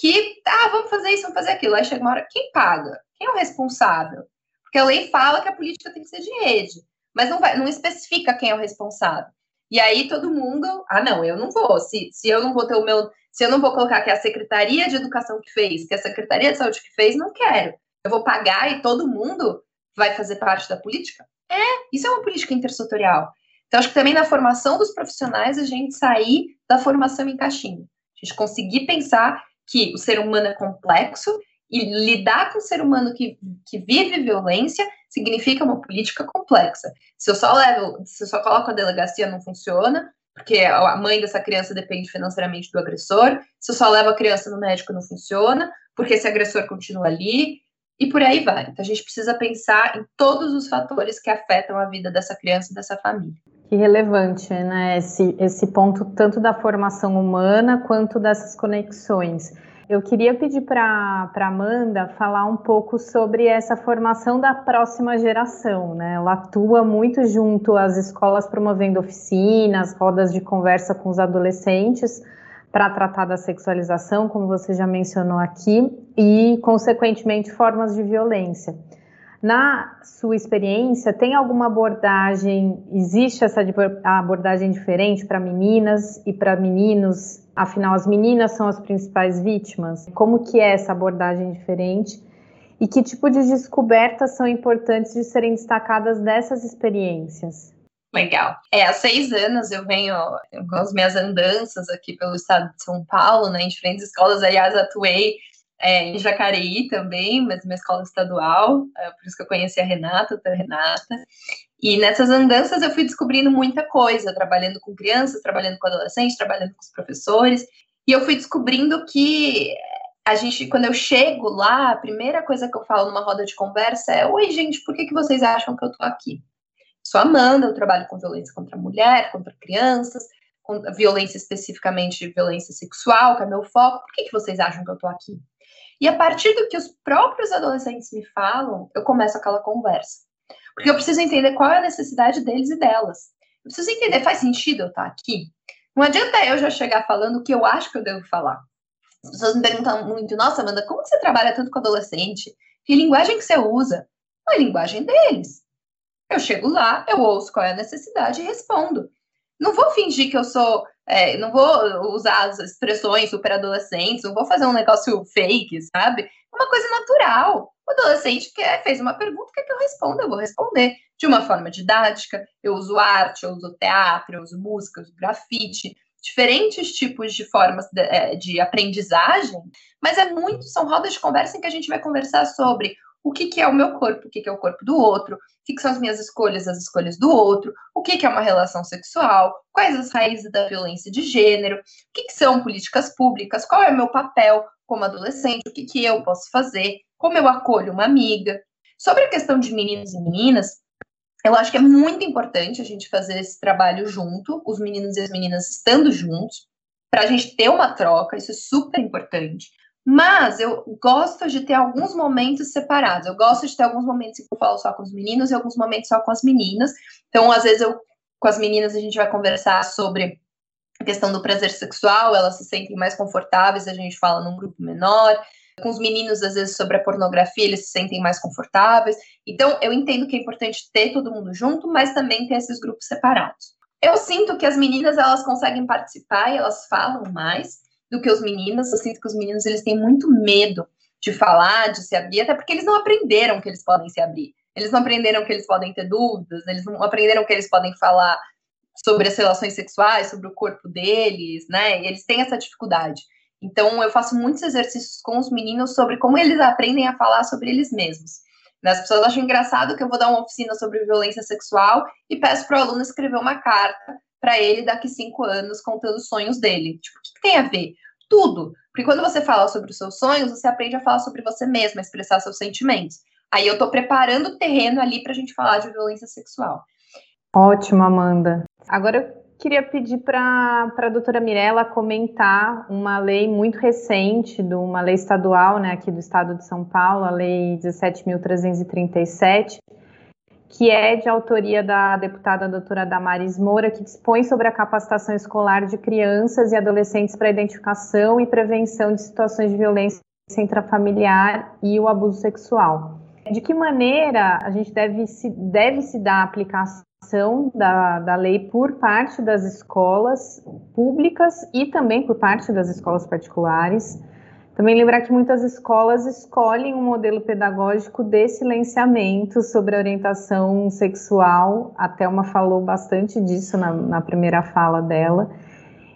que, ah, vamos fazer isso, vamos fazer aquilo. Aí chega uma hora, quem paga? Quem é o responsável? Porque a lei fala que a política tem que ser de rede, mas não, vai, não especifica quem é o responsável. E aí todo mundo, ah, não, eu não vou. Se, se eu não vou ter o meu, se eu não vou colocar que é a Secretaria de Educação que fez, que é a Secretaria de Saúde que fez, não quero. Eu vou pagar e todo mundo vai fazer parte da política? É, isso é uma política intersetorial. Então, acho que também na formação dos profissionais a gente sair da formação em caixinha. A gente conseguir pensar que o ser humano é complexo e lidar com o ser humano que, que vive violência significa uma política complexa. Se eu só levo, se eu só coloco a delegacia, não funciona, porque a mãe dessa criança depende financeiramente do agressor. Se eu só levo a criança no médico, não funciona, porque esse agressor continua ali e por aí vai. Então a gente precisa pensar em todos os fatores que afetam a vida dessa criança e dessa família. Que relevante, né? Esse, esse ponto tanto da formação humana quanto dessas conexões. Eu queria pedir para a Amanda falar um pouco sobre essa formação da próxima geração, né? Ela atua muito junto às escolas promovendo oficinas, rodas de conversa com os adolescentes para tratar da sexualização, como você já mencionou aqui, e, consequentemente, formas de violência. Na sua experiência, tem alguma abordagem, existe essa abordagem diferente para meninas e para meninos? Afinal, as meninas são as principais vítimas. Como que é essa abordagem diferente? E que tipo de descobertas são importantes de serem destacadas dessas experiências? Legal. É, há seis anos eu venho com as minhas andanças aqui pelo estado de São Paulo, né, em diferentes escolas. Aliás, atuei é, em Jacareí também, mas uma escola estadual, é, por isso que eu conheci a Renata, a Renata. E nessas andanças eu fui descobrindo muita coisa, trabalhando com crianças, trabalhando com adolescentes, trabalhando com os professores. E eu fui descobrindo que a gente, quando eu chego lá, a primeira coisa que eu falo numa roda de conversa é: Oi, gente, por que, que vocês acham que eu tô aqui? Sou Amanda, eu trabalho com violência contra a mulher, contra crianças, com violência especificamente violência sexual, que é meu foco. Por que, que vocês acham que eu tô aqui? E a partir do que os próprios adolescentes me falam, eu começo aquela conversa. Porque eu preciso entender qual é a necessidade deles e delas. Eu preciso entender, faz sentido eu estar aqui? Não adianta eu já chegar falando o que eu acho que eu devo falar. As pessoas me perguntam muito, nossa, Amanda, como você trabalha tanto com adolescente? Que linguagem que você usa? A linguagem deles. Eu chego lá, eu ouço qual é a necessidade e respondo. Não vou fingir que eu sou, é, não vou usar as expressões super adolescentes, não vou fazer um negócio fake, sabe? É uma coisa natural. O adolescente quer, fez uma pergunta, quer que eu responda, eu vou responder. De uma forma didática, eu uso arte, eu uso teatro, eu uso música, eu uso grafite, diferentes tipos de formas de, é, de aprendizagem, mas é muito, são rodas de conversa em que a gente vai conversar sobre o que, que é o meu corpo, o que, que é o corpo do outro, o que, que são as minhas escolhas, as escolhas do outro, o que, que é uma relação sexual, quais as raízes da violência de gênero, o que, que são políticas públicas, qual é o meu papel como adolescente, o que, que eu posso fazer, como eu acolho uma amiga. Sobre a questão de meninos e meninas, eu acho que é muito importante a gente fazer esse trabalho junto, os meninos e as meninas estando juntos, para a gente ter uma troca, isso é super importante. Mas eu gosto de ter alguns momentos separados. Eu gosto de ter alguns momentos que eu falo só com os meninos e alguns momentos só com as meninas. Então, às vezes, eu com as meninas a gente vai conversar sobre a questão do prazer sexual, elas se sentem mais confortáveis, a gente fala num grupo menor. Com os meninos, às vezes, sobre a pornografia, eles se sentem mais confortáveis. Então, eu entendo que é importante ter todo mundo junto, mas também ter esses grupos separados. Eu sinto que as meninas, elas conseguem participar e elas falam mais, do que os meninos. Eu sinto que os meninos eles têm muito medo de falar, de se abrir, até porque eles não aprenderam que eles podem se abrir. Eles não aprenderam que eles podem ter dúvidas, eles não aprenderam que eles podem falar sobre as relações sexuais, sobre o corpo deles, né? E eles têm essa dificuldade. Então, eu faço muitos exercícios com os meninos sobre como eles aprendem a falar sobre eles mesmos. As pessoas acham engraçado que eu vou dar uma oficina sobre violência sexual e peço para o aluno escrever uma carta para ele daqui cinco anos contando os sonhos dele. Tipo, o que, que tem a ver? Tudo. Porque quando você fala sobre os seus sonhos, você aprende a falar sobre você mesma, a expressar seus sentimentos. Aí eu tô preparando o terreno ali para a gente falar de violência sexual. Ótimo, Amanda. Agora eu queria pedir para a doutora Mirella comentar uma lei muito recente, de uma lei estadual, né, aqui do estado de São Paulo, a lei 17.337, que é de autoria da deputada doutora Damares Moura, que dispõe sobre a capacitação escolar de crianças e adolescentes para identificação e prevenção de situações de violência intrafamiliar e o abuso sexual. De que maneira a gente deve se, deve se dar a aplicação da, da lei por parte das escolas públicas e também por parte das escolas particulares? Também lembrar que muitas escolas escolhem um modelo pedagógico de silenciamento sobre a orientação sexual. A Thelma falou bastante disso na, na primeira fala dela.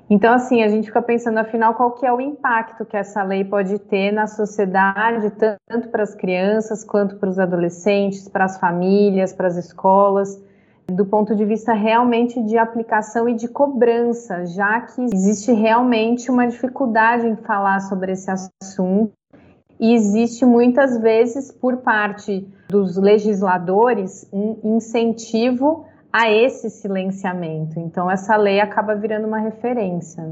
Então, assim, a gente fica pensando, afinal, qual que é o impacto que essa lei pode ter na sociedade, tanto para as crianças quanto para os adolescentes, para as famílias, para as escolas, do ponto de vista realmente de aplicação e de cobrança, já que existe realmente uma dificuldade em falar sobre esse assunto e existe muitas vezes por parte dos legisladores um incentivo a esse silenciamento. Então, essa lei acaba virando uma referência.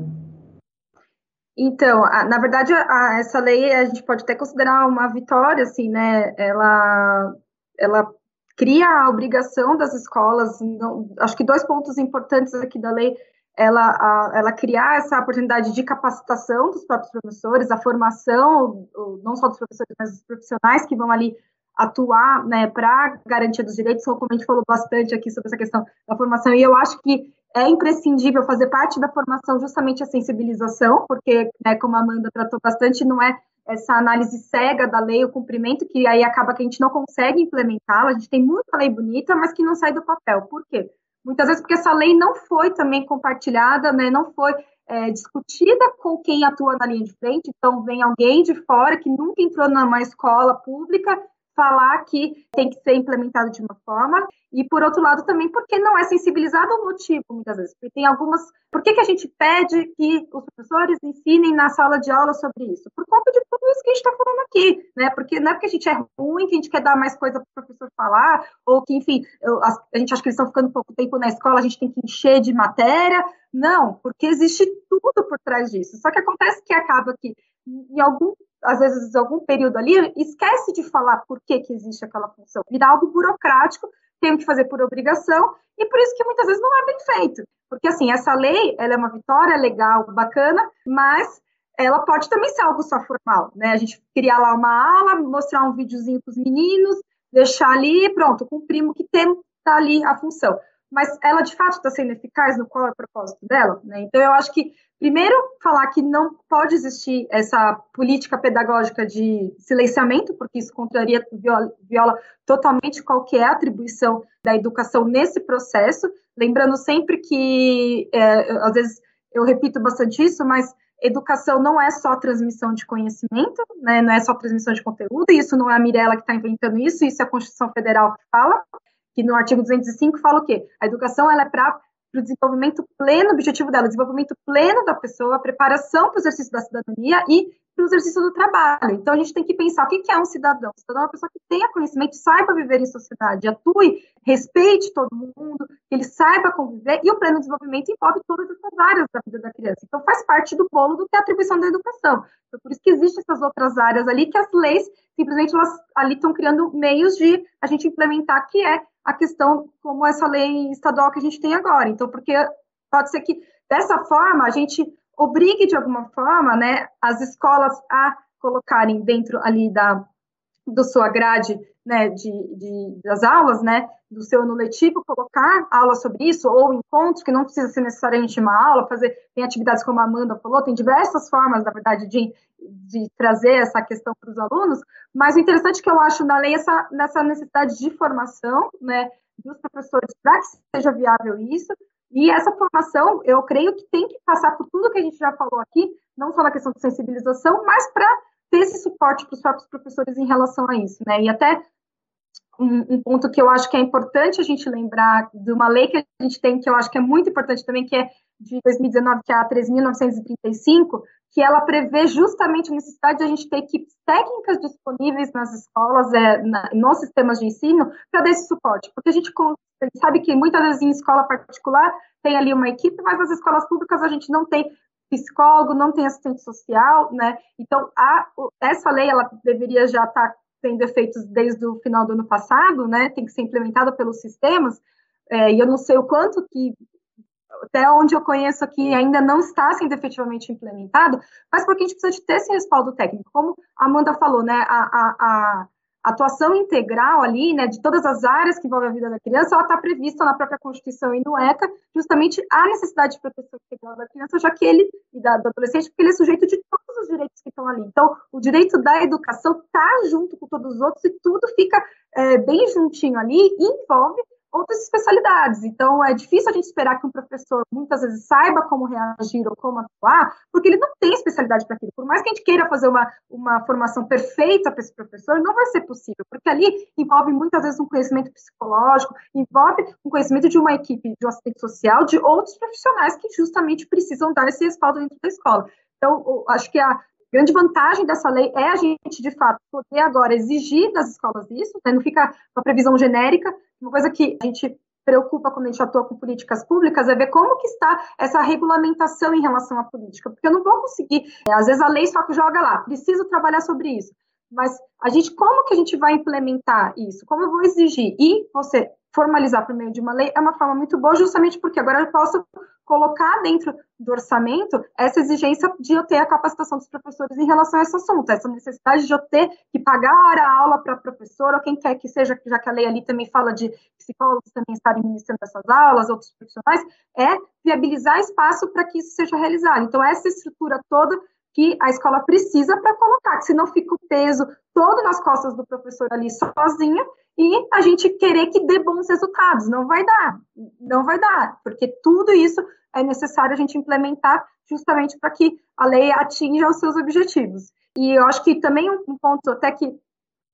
Então, a, na verdade, a, essa lei a gente pode até considerar uma vitória, assim, né? Ela, ela cria a obrigação das escolas. Não, acho que dois pontos importantes aqui da lei ela, a, ela criar essa oportunidade de capacitação dos próprios professores, a formação, não só dos professores, mas dos profissionais que vão ali atuar né, para garantia dos direitos, como a gente falou bastante aqui sobre essa questão da formação, e eu acho que é imprescindível fazer parte da formação justamente a sensibilização, porque, né, como a Amanda tratou bastante, não é essa análise cega da lei, o cumprimento, que aí acaba que a gente não consegue implementá-la, a gente tem muita lei bonita, mas que não sai do papel. Por quê? Muitas vezes porque essa lei não foi também compartilhada, né, não foi é, discutida com quem atua na linha de frente, então vem alguém de fora que nunca entrou numa escola pública falar que tem que ser implementado de uma forma, e por outro lado também porque não é sensibilizado o motivo, muitas vezes, porque tem algumas, por que, que a gente pede que os professores ensinem na sala de aula sobre isso? Por conta de tudo isso que a gente está falando aqui, né, porque não é porque a gente é ruim, que a gente quer dar mais coisa para o professor falar, ou que, enfim, a gente acha que eles estão ficando pouco tempo na escola, a gente tem que encher de matéria, não, porque existe tudo por trás disso, só que acontece que acaba que em algum às vezes, algum período ali, esquece de falar por que, que existe aquela função. Vira algo burocrático, tem que fazer por obrigação, e por isso que muitas vezes não é bem feito. Porque, assim, essa lei, ela é uma vitória legal, bacana, mas ela pode também ser algo só formal, né? A gente criar lá uma aula, mostrar um videozinho para os meninos, deixar ali, pronto, cumprimos que tem, tá ali a função. Mas ela, de fato, está sendo eficaz no qual é o propósito dela, né? Então, eu acho que Primeiro, falar que não pode existir essa política pedagógica de silenciamento, porque isso contraria, viola, viola totalmente qualquer atribuição da educação nesse processo. Lembrando sempre que, é, às vezes, eu repito bastante isso, mas educação não é só transmissão de conhecimento, né, não é só transmissão de conteúdo, e isso não é a Mirella que está inventando isso, isso é a Constituição Federal que fala, que no artigo 205 fala o quê? A educação ela é para o desenvolvimento pleno, o objetivo dela, desenvolvimento pleno da pessoa, preparação para o exercício da cidadania e para o exercício do trabalho. Então, a gente tem que pensar o que é um cidadão. O cidadão é uma pessoa que tenha conhecimento, saiba viver em sociedade, atue, respeite todo mundo, que ele saiba conviver, e o pleno desenvolvimento envolve todas essas áreas da vida da criança. Então, faz parte do bolo do que é a atribuição da educação. Então, por isso que existem essas outras áreas ali que as leis, simplesmente, elas ali estão criando meios de a gente implementar, que é a questão como essa lei estadual que a gente tem agora. Então, porque pode ser que dessa forma a gente obrigue de alguma forma, né, as escolas a colocarem dentro ali da do sua grade, né, de, de, das aulas, né, do seu ano letivo, colocar aula sobre isso, ou encontros, que não precisa ser necessariamente uma aula, fazer, tem atividades como a Amanda falou, tem diversas formas, na verdade, de, de trazer essa questão para os alunos, mas o interessante que eu acho na lei é essa, nessa necessidade de formação, né, dos professores para que seja viável isso, e essa formação, eu creio que tem que passar por tudo que a gente já falou aqui, não só na questão de sensibilização, mas para ter esse suporte para os próprios professores em relação a isso, né? E até um, um, ponto que eu acho que é importante a gente lembrar de uma lei que a gente tem, que eu acho que é muito importante também, que é de 2019, que é a 3.935, que ela prevê justamente a necessidade de a gente ter equipes técnicas disponíveis nas escolas, é, na, nos sistemas de ensino, para dar esse suporte. Porque a gente, a gente sabe que muitas vezes em escola particular tem ali uma equipe, mas nas escolas públicas a gente não tem psicólogo, não tem assistente social, né? Então, a, essa lei, ela deveria já estar tá tendo efeitos desde o final do ano passado, né? Tem que ser implementada pelos sistemas, é, e eu não sei o quanto que até onde eu conheço aqui ainda não está sendo efetivamente implementado, mas porque a gente precisa de ter esse respaldo técnico. Como a Amanda falou, né, a, a, a atuação integral ali, né, de todas as áreas que envolvem a vida da criança, ela está prevista na própria Constituição e no ECA, justamente a necessidade de proteção integral da criança, já que ele, e da, do adolescente, porque ele é sujeito de todos os direitos que estão ali. Então, o direito da educação está junto com todos os outros e tudo fica é, bem juntinho ali e envolve outras especialidades. Então, é difícil a gente esperar que um professor muitas vezes saiba como reagir ou como atuar, porque ele não tem especialidade para aquilo. Por mais que a gente queira fazer uma, uma formação perfeita para esse professor, não vai ser possível, porque ali envolve muitas vezes um conhecimento psicológico, envolve um conhecimento de uma equipe de um assistente social, de outros profissionais que justamente precisam dar esse respaldo dentro da escola. Então, acho que a, grande vantagem dessa lei é a gente, de fato, poder agora exigir das escolas isso, né? não fica uma previsão genérica. Uma coisa que a gente preocupa quando a gente atua com políticas públicas é ver como que está essa regulamentação em relação à política, porque eu não vou conseguir, é, às vezes a lei só joga lá, preciso trabalhar sobre isso, mas a gente, como que a gente vai implementar isso? Como eu vou exigir? E você formalizar por meio de uma lei é uma forma muito boa, justamente porque agora eu posso colocar dentro do orçamento essa exigência de eu ter a capacitação dos professores em relação a esse assunto, essa necessidade de eu ter que pagar a hora-aula para professor, ou quem quer que seja, já que a lei ali também fala de psicólogos também estarem ministrando essas aulas, outros profissionais, é viabilizar espaço para que isso seja realizado. Então, essa estrutura toda que a escola precisa para colocar, que senão fica o peso todo nas costas do professor ali sozinho e a gente querer que dê bons resultados. Não vai dar, não vai dar, porque tudo isso é necessário a gente implementar justamente para que a lei atinja os seus objetivos. E eu acho que também um ponto até que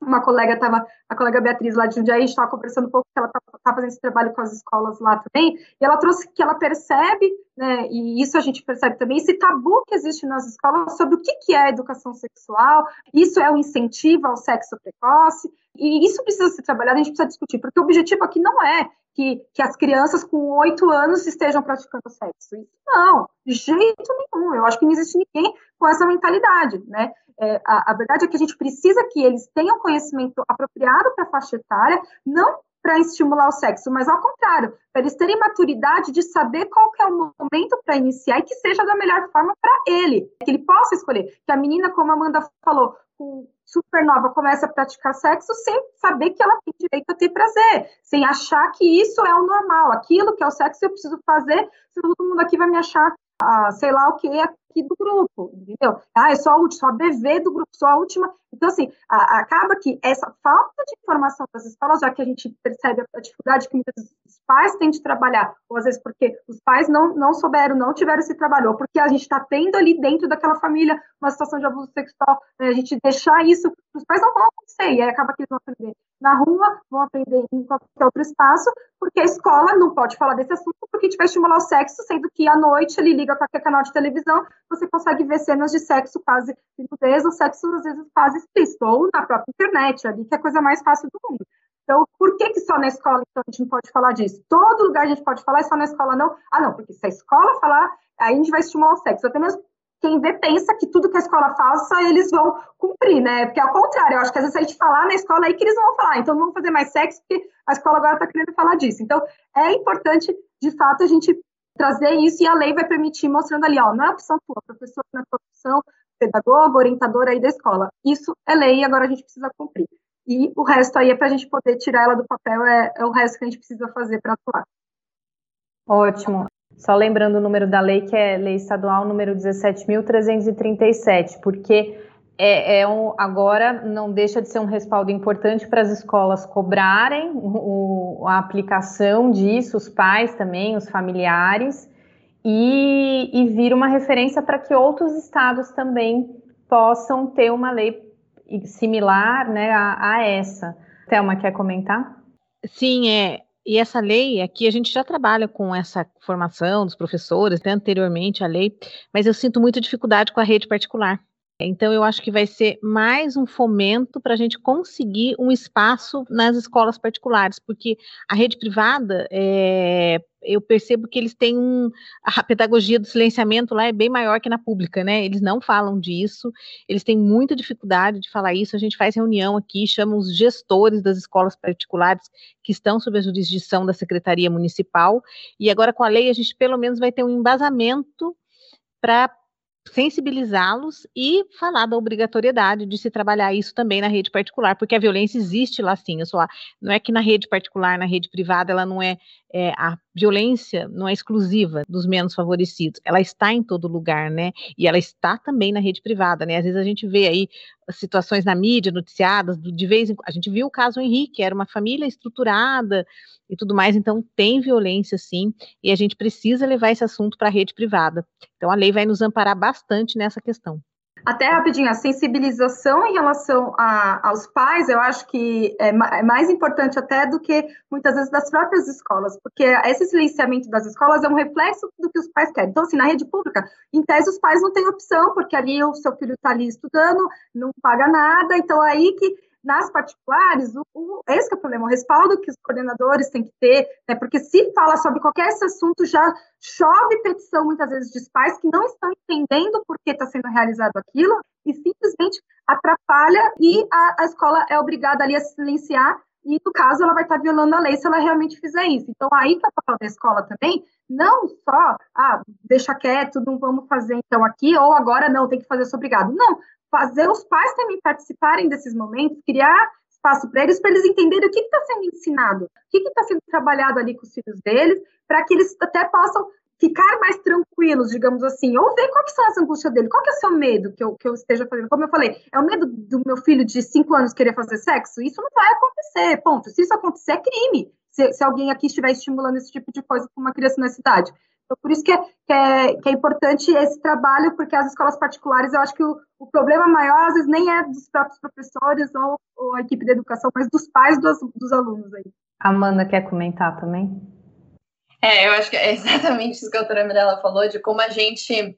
uma colega estava, a colega Beatriz lá de Jundiaí, estava conversando um pouco, que ela está tá fazendo esse trabalho com as escolas lá também, e ela trouxe que ela percebe, né, e isso a gente percebe também, esse tabu que existe nas escolas sobre o que, que é educação sexual, isso é um incentivo ao sexo precoce, e isso precisa ser trabalhado, a gente precisa discutir, porque o objetivo aqui não é que, que as crianças com oito anos estejam praticando sexo. Não, de jeito nenhum. Eu acho que não existe ninguém com essa mentalidade, né? É, a, a, verdade é que a gente precisa que eles tenham conhecimento apropriado para a faixa etária, não para estimular o sexo, mas ao contrário, para eles terem maturidade de saber qual é o momento para iniciar e que seja da melhor forma para ele, que ele possa escolher. Que a menina, como a Amanda falou, com super nova começa a praticar sexo sem saber que ela tem direito a ter prazer, sem achar que isso é o normal, aquilo que é o sexo eu preciso fazer, senão todo mundo aqui vai me achar a, sei lá o que aqui do grupo, entendeu? Ah, eu sou a última, sou a BV do grupo, sou a última. Então, assim, a, acaba que essa falta de informação das escolas, já que a gente percebe a dificuldade que muitas vezes os pais têm de trabalhar, ou às vezes porque os pais não, não souberam, não tiveram esse trabalho, ou porque a gente está tendo ali dentro daquela família uma situação de abuso sexual, né, a gente deixar isso, os pais não vão acontecer, e aí acaba que eles vão aprender na rua, vão aprender em qualquer outro espaço, porque a escola não pode falar desse assunto, porque a gente vai estimular o sexo, sendo que à noite ele liga qualquer canal de televisão, você consegue ver cenas de sexo quase nudez, ou sexo às vezes quase explícito, ou na própria internet, ali, que é a coisa mais fácil do mundo. Então, por que, que só na escola então, a gente não pode falar disso? Todo lugar a gente pode falar, e só na escola não? Ah, não, porque se a escola falar, aí a gente vai estimular o sexo. Até mesmo quem vê pensa que tudo que a escola faça, eles vão cumprir, né? Porque ao contrário, eu acho que às vezes a gente falar na escola aí que eles vão falar, então não vão fazer mais sexo, porque a escola agora está querendo falar disso. Então, é importante, de fato, a gente trazer isso e a lei vai permitir, mostrando ali, ó, não é opção tua, professor não é tua opção, pedagogo, orientador aí da escola. Isso é lei e agora a gente precisa cumprir. E o resto aí é para a gente poder tirar ela do papel, é, é o resto que a gente precisa fazer para atuar. Ótimo. Só lembrando o número da lei, que é lei estadual número 17.337, porque é, é um, agora não deixa de ser um respaldo importante para as escolas cobrarem o, a aplicação disso, os pais também, os familiares, e, e vir uma referência para que outros estados também possam ter uma lei similar né, a, a essa. Thelma, quer comentar? Sim, é, e essa lei, aqui a gente já trabalha com essa formação dos professores, né, anteriormente a lei, mas eu sinto muita dificuldade com a rede particular. Então, eu acho que vai ser mais um fomento para a gente conseguir um espaço nas escolas particulares, porque a rede privada, é, eu percebo que eles têm um, a pedagogia do silenciamento lá é bem maior que na pública, né? Eles não falam disso, eles têm muita dificuldade de falar isso. A gente faz reunião aqui, chama os gestores das escolas particulares que estão sob a jurisdição da Secretaria Municipal, e agora com a lei a gente pelo menos vai ter um embasamento para sensibilizá-los e falar da obrigatoriedade de se trabalhar isso também na rede particular, porque a violência existe lá sim. Eu lá, não é que na rede particular, na rede privada, ela não é, é, a violência não é exclusiva dos menos favorecidos, ela está em todo lugar, né? E ela está também na rede privada, né? Às vezes a gente vê aí situações na mídia noticiadas, de vez em a gente viu o caso Henrique, era uma família estruturada e tudo mais, então tem violência sim, e a gente precisa levar esse assunto para a rede privada. Então a lei vai nos amparar bastante nessa questão. Até rapidinho, a sensibilização em relação a, aos pais, eu acho que é, é, mais importante até do que muitas vezes das próprias escolas, porque esse silenciamento das escolas é um reflexo do que os pais querem. Então, assim, na rede pública, em tese, os pais não têm opção, porque ali o seu filho está ali estudando, não paga nada, então aí que nas particulares, o, o, esse é o problema, o respaldo que os coordenadores têm que ter, né, porque se fala sobre qualquer esse assunto, já chove petição muitas vezes de pais que não estão entendendo por que está sendo realizado aquilo e simplesmente atrapalha e a, a escola é obrigada ali a silenciar e, no caso, ela vai estar violando a lei se ela realmente fizer isso. Então, aí que é o papel da escola também, não só, ah, deixa quieto, não vamos fazer então aqui, ou agora não, tem que fazer isso obrigado. Não, fazer os pais também participarem desses momentos, criar espaço para eles, para eles entenderem o que está sendo ensinado, o que está sendo trabalhado ali com os filhos deles, para que eles até possam ficar mais tranquilos, digamos assim, ou ver qual que são as angústias dele, qual que é o seu medo que eu, que eu esteja fazendo. Como eu falei, é o medo do meu filho de 5 anos querer fazer sexo? Isso não vai acontecer, ponto. Se isso acontecer, é crime. Se, se alguém aqui estiver estimulando esse tipo de coisa com uma criança na cidade. Então, por isso que é, que é, que é importante esse trabalho, porque as escolas particulares, eu acho que o, o problema maior, às vezes, nem é dos próprios professores ou, ou a equipe de educação, mas dos pais dos, dos alunos aí. Amanda quer comentar também? É, eu acho que é exatamente isso que a doutora Mirella falou, de como a gente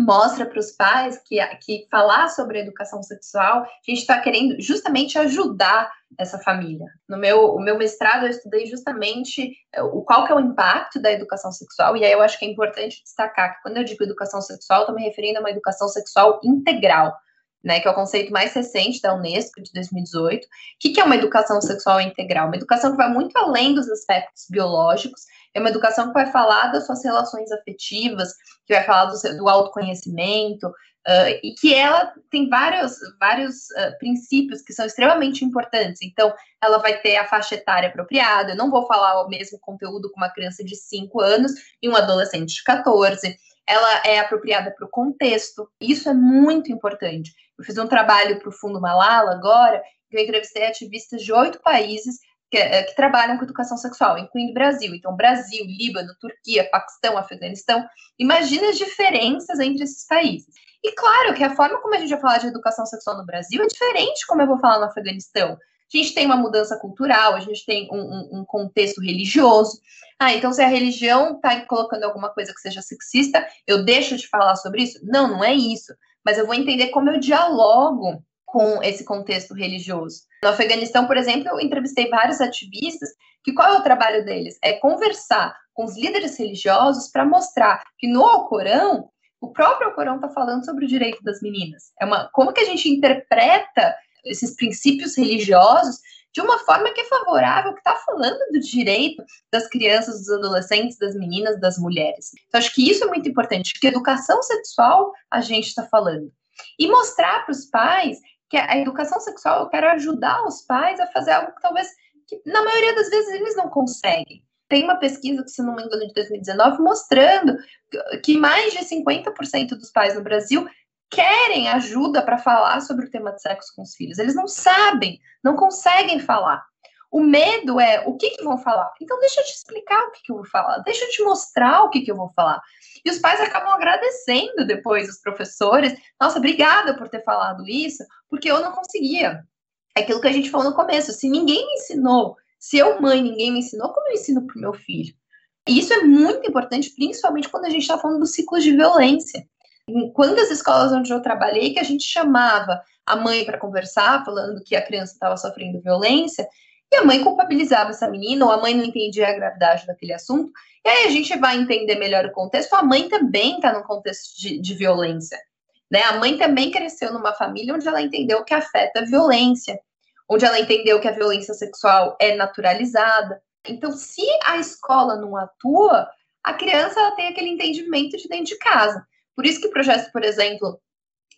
mostra para os pais que, que falar sobre educação sexual, a gente está querendo justamente ajudar essa família. No meu, o meu mestrado eu estudei justamente é, o qual que é o impacto da educação sexual, e aí eu acho que é importante destacar que quando eu digo educação sexual, estou me referindo a uma educação sexual integral, né, que é o conceito mais recente da Unesco de 2018. O que, que é uma educação sexual integral? Uma educação que vai muito além dos aspectos biológicos é uma educação que vai falar das suas relações afetivas, que vai falar do, do autoconhecimento, uh, e que ela tem vários, vários uh, princípios que são extremamente importantes. Então, ela vai ter a faixa etária apropriada, eu não vou falar o mesmo conteúdo com uma criança de 5 anos e um adolescente de 14 ela é apropriada para o contexto. Isso é muito importante. Eu fiz um trabalho para o Fundo Malala agora, eu entrevistei ativistas de oito países que, é, que, trabalham com educação sexual, incluindo Brasil. Então, Brasil, Líbano, Turquia, Paquistão, Afeganistão. Imagina as diferenças entre esses países. E claro que a forma como a gente vai falar de educação sexual no Brasil é diferente como eu vou falar no Afeganistão. A gente tem uma mudança cultural, a gente tem um, um, um contexto religioso. Ah, então se a religião está colocando alguma coisa que seja sexista, eu deixo de falar sobre isso? Não, não é isso. Mas eu vou entender como eu dialogo com esse contexto religioso. No Afeganistão, por exemplo, eu entrevistei vários ativistas que qual é o trabalho deles? É conversar com os líderes religiosos para mostrar que no Alcorão, o próprio Alcorão está falando sobre o direito das meninas. É uma como que a gente interpreta esses princípios religiosos de uma forma que é favorável, que está falando do direito das crianças, dos adolescentes, das meninas, das mulheres. Então, acho que isso é muito importante, que educação sexual a gente está falando. E mostrar para os pais que a educação sexual, eu quero ajudar os pais a fazer algo que talvez, que, na maioria das vezes, eles não conseguem. Tem uma pesquisa, se não me engano, de 2019, mostrando que mais de 50% dos pais no Brasil querem ajuda para falar sobre o tema de sexo com os filhos. Eles não sabem, não conseguem falar. O medo é o que, que vão falar. Então, deixa eu te explicar o que, que eu vou falar, deixa eu te mostrar o que, que eu vou falar. E os pais acabam agradecendo depois os professores. Nossa, obrigada por ter falado isso, porque eu não conseguia. É aquilo que a gente falou no começo. Se ninguém me ensinou, se eu, mãe, ninguém me ensinou, como eu ensino para o meu filho? E isso é muito importante, principalmente quando a gente está falando dos ciclos de violência. Em quantas escolas onde eu trabalhei que a gente chamava a mãe para conversar, falando que a criança estava sofrendo violência, e a mãe culpabilizava essa menina, ou a mãe não entendia a gravidade daquele assunto, e aí a gente vai entender melhor o contexto. A mãe também está num contexto de, de violência. Né? A mãe também cresceu numa família onde ela entendeu que afeta a violência, onde ela entendeu que a violência sexual é naturalizada. Então, se a escola não atua, a criança ela tem aquele entendimento de dentro de casa. Por isso que projetos, por exemplo,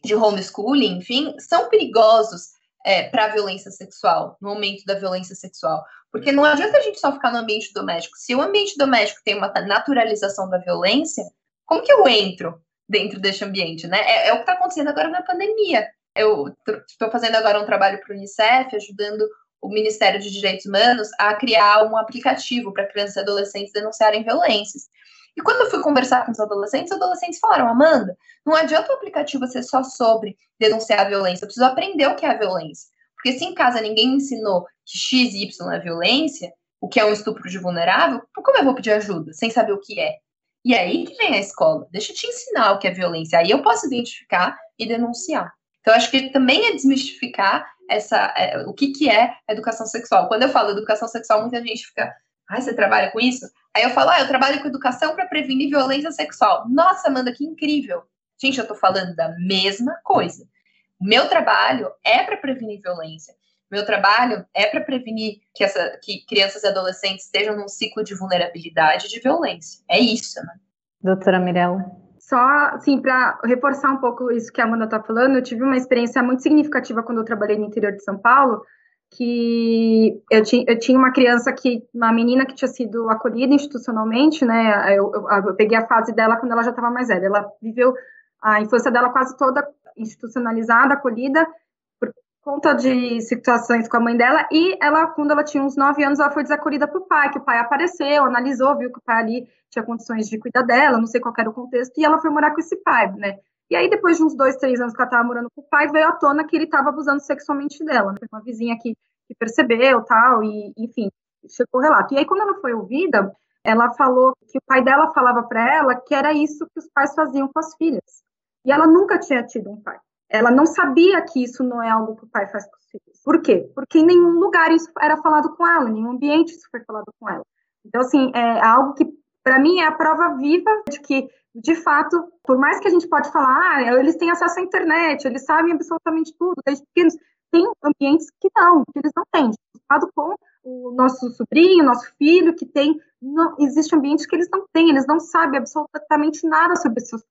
de homeschooling, enfim, são perigosos é, para a violência sexual, no aumento da violência sexual. Porque não adianta a gente só ficar no ambiente doméstico. Se o ambiente doméstico tem uma naturalização da violência, como que eu entro dentro desse ambiente, né? É, é o que está acontecendo agora na pandemia. Eu estou fazendo agora um trabalho para o Unicef, ajudando o Ministério de Direitos Humanos a criar um aplicativo para crianças e adolescentes denunciarem violências. E quando eu fui conversar com os adolescentes, os adolescentes falaram: Amanda, não adianta o aplicativo ser só sobre denunciar a violência, eu preciso aprender o que é a violência. Porque se em casa ninguém me ensinou que X e Y é violência, o que é um estupro de vulnerável, como eu vou pedir ajuda sem saber o que é? E aí que vem a escola. Deixa eu te ensinar o que é violência. Aí eu posso identificar e denunciar. Então, acho que também é desmistificar essa, é, o que, que é educação sexual. Quando eu falo educação sexual, muita gente fica, ah, você trabalha com isso? Aí eu falo, ah, eu trabalho com educação para prevenir violência sexual. Nossa, Amanda, que incrível. Gente, eu estou falando da mesma coisa. O meu trabalho é para prevenir violência. Meu trabalho é para prevenir que, essa, que crianças e adolescentes estejam num ciclo de vulnerabilidade e de violência. É isso, né? Doutora Mirella. Só, assim, para reforçar um pouco isso que a Amanda está falando, eu tive uma experiência muito significativa quando eu trabalhei no interior de São Paulo, que eu, ti, eu tinha uma criança que, uma menina que tinha sido acolhida institucionalmente, né? Eu, eu, eu peguei a fase dela quando ela já estava mais velha. Ela viveu a infância dela quase toda institucionalizada, acolhida, por conta de situações com a mãe dela, e ela, quando ela tinha uns 9 anos, ela foi desacolhida o pai, que o pai apareceu, analisou, viu que o pai ali tinha condições de cuidar dela, não sei qual era o contexto, e ela foi morar com esse pai, né? E aí, depois de uns dois, três anos que ela estava morando com o pai, veio à tona que ele estava abusando sexualmente dela. Né? Uma vizinha que, que percebeu, tal, e, enfim, chegou o relato. E aí, quando ela foi ouvida, ela falou que o pai dela falava para ela que era isso que os pais faziam com as filhas. E ela nunca tinha tido um pai. Ela não sabia que isso não é algo que o pai faz com os filhos. Por quê? Porque em nenhum lugar isso era falado com ela, em nenhum ambiente isso foi falado com ela. Então, assim, é algo que, para mim, é a prova viva de que de fato, por mais que a gente pode falar, ah, eles têm acesso à internet, eles sabem absolutamente tudo, desde pequenos, tem ambientes que não, que eles não têm. Estado com o nosso sobrinho, nosso filho, que tem, não, existe ambientes que eles não têm, eles não sabem absolutamente nada sobre seus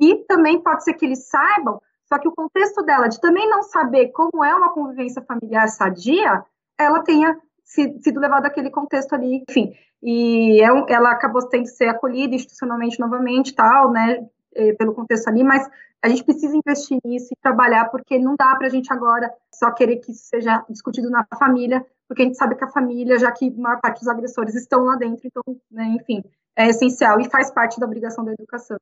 e também pode ser que eles saibam, só que o contexto dela de também não saber como é uma convivência familiar sadia, ela tenha sido levada àquele contexto ali, enfim. E é ela acabou tendo que ser acolhida institucionalmente novamente, tal, né, eh, pelo contexto ali, mas a gente precisa investir nisso e trabalhar, porque não dá para a gente agora só querer que isso seja discutido na família, porque a gente sabe que a família, já que a maior parte dos agressores estão lá dentro, então, né, enfim, é essencial e faz parte da obrigação da educação.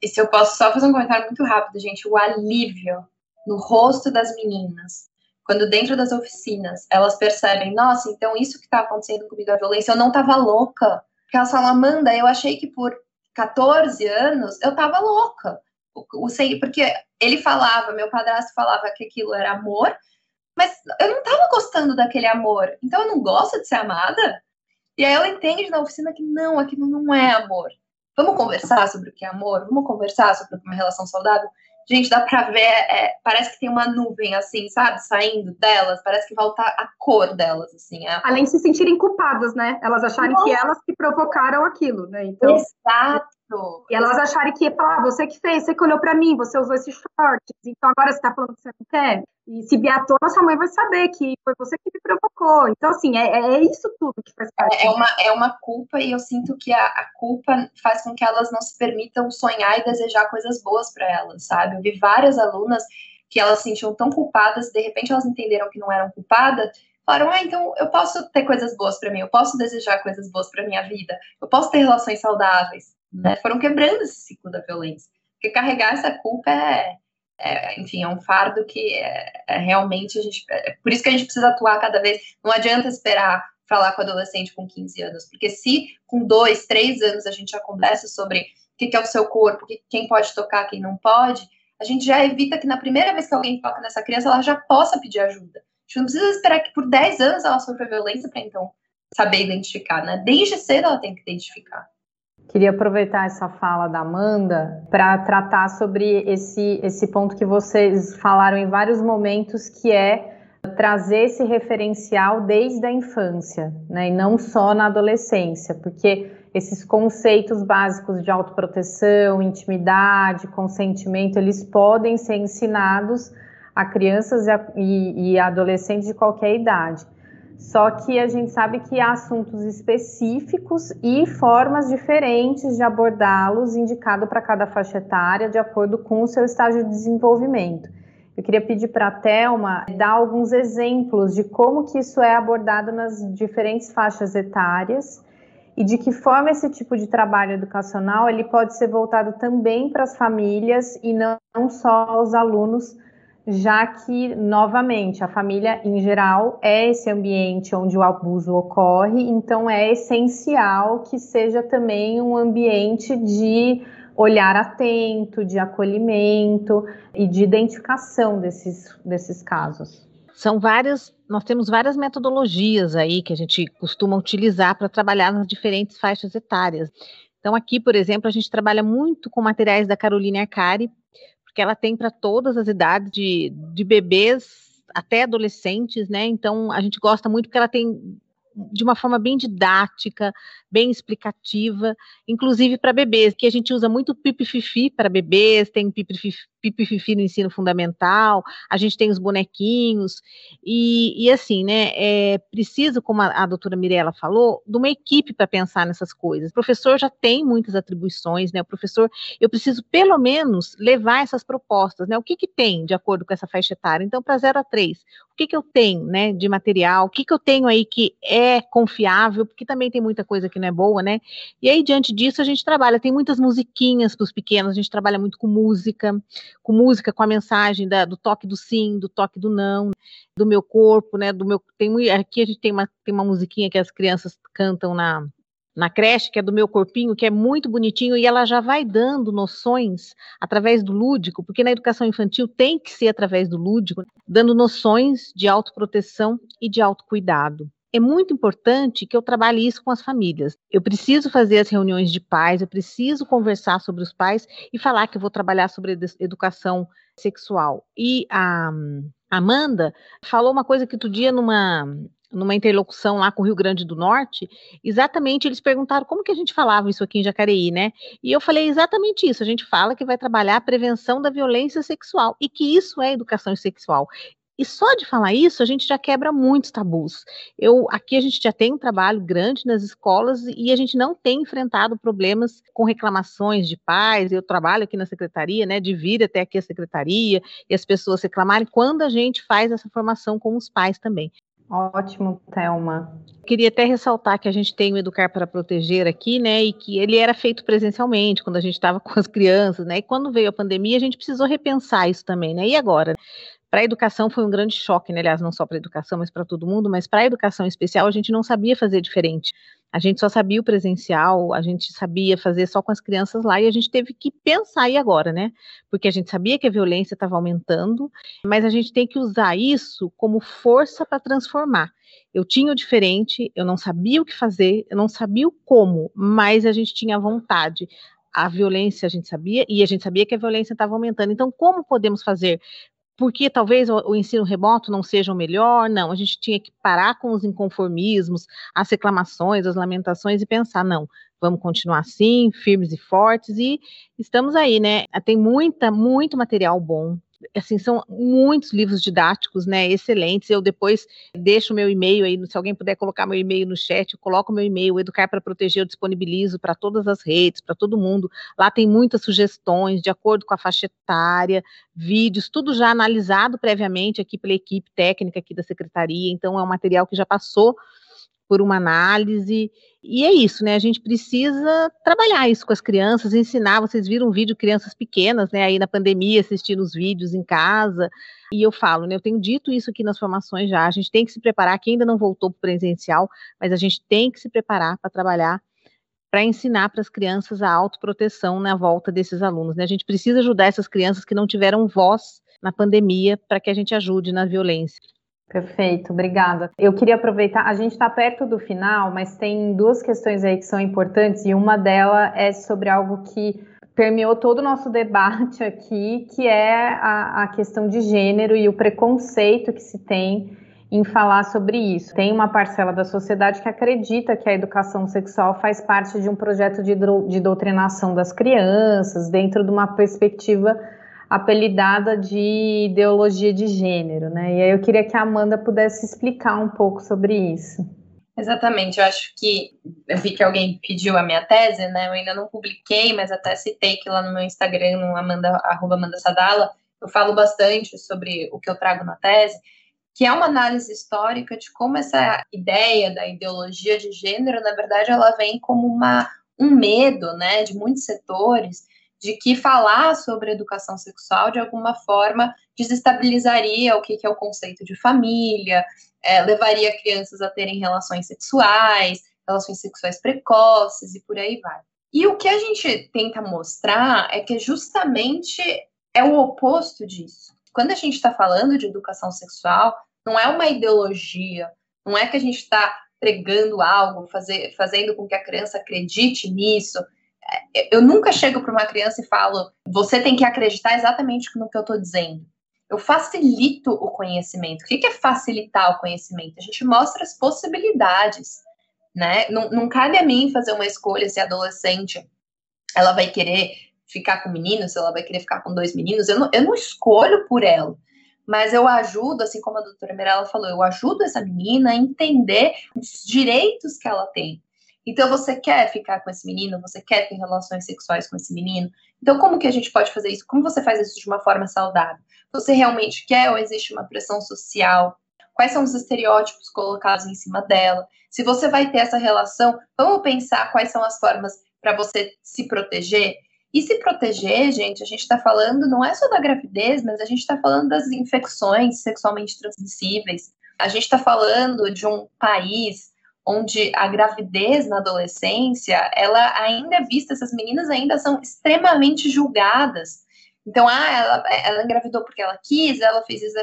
E se eu posso só fazer um comentário muito rápido, gente, o alívio no rosto das meninas, quando dentro das oficinas elas percebem, nossa, então isso que está acontecendo comigo, a violência, eu não estava louca. Porque elas falam, Amanda, eu achei que por 14 anos eu estava louca. O, o, porque ele falava, meu padrasto falava que aquilo era amor, mas eu não estava gostando daquele amor. Então eu não gosto de ser amada. E aí ela entende na oficina que não, aquilo não é amor. Vamos conversar sobre o que é amor? Vamos conversar sobre uma relação saudável? Gente, dá pra ver, é, parece que tem uma nuvem, assim, sabe, saindo delas, parece que volta a cor delas, assim. É... Além de se sentirem culpadas, né? Elas acharem Nossa. que elas que provocaram aquilo, né? Então, Exato. E elas acharem que, ah, você que fez, você que olhou para mim, você usou esses shorts, então agora você tá falando que você não quer. E se tona, sua mãe vai saber que foi você que me provocou. Então, assim, é, é isso tudo que faz parte. É, é uma, é uma culpa, e eu sinto que a, a, culpa faz com que elas não se permitam sonhar e desejar coisas boas para elas, sabe? Eu vi várias alunas que elas se sentiam tão culpadas, de repente elas entenderam que não eram culpadas, falaram: ah, então eu posso ter coisas boas para mim, eu posso desejar coisas boas para minha vida, eu posso ter relações saudáveis né, foram quebrando esse ciclo da violência. Porque carregar essa culpa é, é enfim, é um fardo que é, é realmente a gente. É por isso que a gente precisa atuar cada vez. Não adianta esperar falar com adolescente com 15 anos, porque se com dois, três anos a gente já conversa sobre o que é o seu corpo, quem pode tocar, quem não pode, a gente já evita que na primeira vez que alguém toca nessa criança, ela já possa pedir ajuda. A gente não precisa esperar que por 10 anos ela sofra violência para então saber identificar, né? Desde cedo ela tem que identificar. Queria aproveitar essa fala da Amanda para tratar sobre esse, esse ponto que vocês falaram em vários momentos, que é trazer esse referencial desde a infância, né, e não só na adolescência, porque esses conceitos básicos de autoproteção, intimidade, consentimento, eles podem ser ensinados a crianças e, e adolescentes de qualquer idade. Só que a gente sabe que há assuntos específicos e formas diferentes de abordá-los, indicado para cada faixa etária, de acordo com o seu estágio de desenvolvimento. Eu queria pedir para a Thelma dar alguns exemplos de como que isso é abordado nas diferentes faixas etárias e de que forma esse tipo de trabalho educacional ele pode ser voltado também para as famílias e não só aos alunos, já que, novamente, a família em geral é esse ambiente onde o abuso ocorre, então é essencial que seja também um ambiente de olhar atento, de acolhimento e de identificação desses, desses casos. São várias, nós temos várias metodologias aí que a gente costuma utilizar para trabalhar nas diferentes faixas etárias. Então, aqui, por exemplo, a gente trabalha muito com materiais da Caroline Arcari, porque ela tem para todas as idades, de, de bebês até adolescentes, né? Então, a gente gosta muito porque ela tem de uma forma bem didática, bem explicativa, inclusive para bebês, que a gente usa muito pipi-fifi para bebês, tem pipi-fifi no ensino fundamental, a gente tem os bonequinhos, e, e assim, né, é preciso, como a, a doutora Mirella falou, de uma equipe para pensar nessas coisas. O professor já tem muitas atribuições, né, o professor, eu preciso pelo menos levar essas propostas, né, o que que tem de acordo com essa faixa etária? Então, para 0 a 3, o que que eu tenho, né, de material, o que que eu tenho aí que é confiável, porque também tem muita coisa que não é boa, né? E aí, diante disso, a gente trabalha, tem muitas musiquinhas para os pequenos, a gente trabalha muito com música, com música, com a mensagem da, do toque do sim, do toque do não, do meu corpo, né? Do meu. Tem, aqui a gente tem uma, tem uma musiquinha que as crianças cantam na, na creche, que é do meu corpinho, que é muito bonitinho, e ela já vai dando noções através do lúdico, porque na educação infantil tem que ser através do lúdico, dando noções de autoproteção e de autocuidado é muito importante que eu trabalhe isso com as famílias. Eu preciso fazer as reuniões de pais, eu preciso conversar sobre os pais e falar que eu vou trabalhar sobre educação sexual. E a Amanda falou uma coisa que outro dia numa numa interlocução lá com o Rio Grande do Norte, exatamente eles perguntaram como que a gente falava isso aqui em Jacareí, né? E eu falei exatamente isso, a gente fala que vai trabalhar a prevenção da violência sexual e que isso é educação sexual. E só de falar isso, a gente já quebra muitos tabus. Eu aqui a gente já tem um trabalho grande nas escolas e a gente não tem enfrentado problemas com reclamações de pais. Eu trabalho aqui na secretaria, né, de vir até aqui a secretaria e as pessoas reclamarem quando a gente faz essa formação com os pais também. Ótimo, Thelma. Queria até ressaltar que a gente tem o Educar para Proteger aqui, né, e que ele era feito presencialmente, quando a gente estava com as crianças, né, e quando veio a pandemia, a gente precisou repensar isso também, né, e agora? Para a educação foi um grande choque, né? aliás, não só para a educação, mas para todo mundo, mas para a educação especial a gente não sabia fazer diferente. A gente só sabia o presencial, a gente sabia fazer só com as crianças lá e a gente teve que pensar e agora, né? Porque a gente sabia que a violência estava aumentando, mas a gente tem que usar isso como força para transformar. Eu tinha o diferente, eu não sabia o que fazer, eu não sabia o como, mas a gente tinha vontade a violência a gente sabia e a gente sabia que a violência estava aumentando. Então, como podemos fazer porque talvez o, ensino remoto não seja o melhor, não, a gente tinha que parar com os inconformismos, as reclamações, as lamentações e pensar, não, vamos continuar assim, firmes e fortes, e estamos aí, né? Tem muita, muito material bom, assim, são muitos livros didáticos, né, excelentes. Eu depois deixo meu e-mail aí, se alguém puder colocar meu e-mail no chat, eu coloco meu e-mail, Educar para Proteger, eu disponibilizo para todas as redes, para todo mundo. Lá tem muitas sugestões de acordo com a faixa etária, vídeos, tudo já analisado previamente aqui pela equipe técnica aqui da secretaria, então é um material que já passou por uma análise. E é isso, né? A gente precisa trabalhar isso com as crianças, ensinar. Vocês viram um vídeo crianças pequenas, né? Aí na pandemia, assistindo os vídeos em casa. E eu falo, né? Eu tenho dito isso aqui nas formações já. A gente tem que se preparar, que ainda não voltou para o presencial, mas a gente tem que se preparar para trabalhar para ensinar para as crianças a autoproteção na volta desses alunos. Né? A gente precisa ajudar essas crianças que não tiveram voz na pandemia para que a gente ajude na violência. Perfeito, obrigada. Eu queria aproveitar, a gente está perto do final, mas tem duas questões aí que são importantes, e uma delas é sobre algo que permeou todo o nosso *laughs* debate aqui, que é a, a questão de gênero e o preconceito que se tem em falar sobre isso. Tem uma parcela da sociedade que acredita que a educação sexual faz parte de um projeto de, de doutrinação das crianças, dentro de uma perspectiva apelidada de ideologia de gênero, né? E aí eu queria que a Amanda pudesse explicar um pouco sobre isso. Exatamente, eu acho que eu vi que alguém pediu a minha tese, né? Eu ainda não publiquei, mas até citei que lá no meu Instagram, no Amanda, arroba Amanda Sadala, eu falo bastante sobre o que eu trago na tese que é uma análise histórica de como essa ideia da ideologia de gênero, na verdade, ela vem como uma, um medo, né, de muitos setores, de que falar sobre educação sexual, de alguma forma, desestabilizaria o que, é o conceito de família, é, levaria crianças a terem relações sexuais, relações sexuais precoces e por aí vai. E o que a gente tenta mostrar é que justamente é o oposto disso quando a gente está falando de educação sexual, não é uma ideologia, não é que a gente está pregando algo, fazer, fazendo com que a criança acredite nisso. Eu nunca chego para uma criança e falo, você tem que acreditar exatamente no que eu estou dizendo. Eu facilito o conhecimento. O que é facilitar o conhecimento? A gente mostra as possibilidades, né? Não, não cabe a mim fazer uma escolha se a adolescente ela vai querer ficar com meninos, se ela vai querer ficar com dois meninos, eu não, eu não escolho por ela. Mas eu ajudo, assim como a doutora Mirella falou, eu ajudo essa menina a entender os direitos que ela tem. Então, você quer ficar com esse menino? Você quer ter relações sexuais com esse menino? Então, como que a gente pode fazer isso? Como você faz isso de uma forma saudável? Você realmente quer ou existe uma pressão social? Quais são os estereótipos colocados em cima dela? Se você vai ter essa relação, vamos pensar quais são as formas para você se proteger? E se proteger, gente, a gente está falando não é só da gravidez, mas a gente está falando das infecções sexualmente transmissíveis. A gente está falando de um país onde a gravidez na adolescência, ela ainda é vista, essas meninas ainda são extremamente julgadas. Então, ah, ela, ela engravidou porque ela quis, ela fez isso,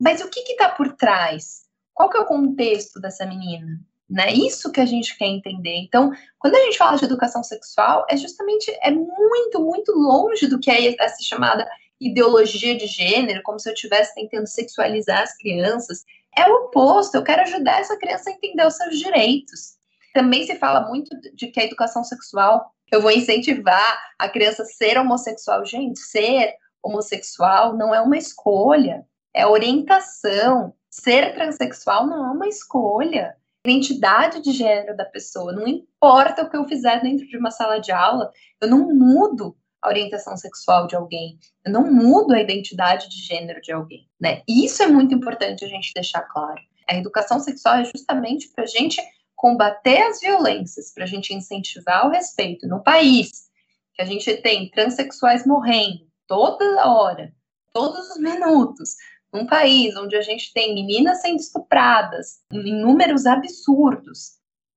mas o que está por trás? Qual que é o contexto dessa menina? né? Isso que a gente quer entender. Então, quando a gente fala de educação sexual, é justamente é muito, muito longe do que é essa chamada ideologia de gênero, como se eu estivesse tentando sexualizar as crianças. É o oposto, eu quero ajudar essa criança a entender os seus direitos. Também se fala muito de que a educação sexual, eu vou incentivar a criança a ser homossexual. Gente, ser homossexual não é uma escolha, é orientação. Ser transexual não é uma escolha identidade de gênero da pessoa. Não importa o que eu fizer dentro de uma sala de aula, eu não mudo a orientação sexual de alguém, eu não mudo a identidade de gênero de alguém, né? Isso é muito importante a gente deixar claro. A educação sexual é justamente para a gente combater as violências, para a gente incentivar o respeito no país, que a gente tem transexuais morrendo toda hora, todos os minutos, num país onde a gente tem meninas sendo estupradas em números absurdos,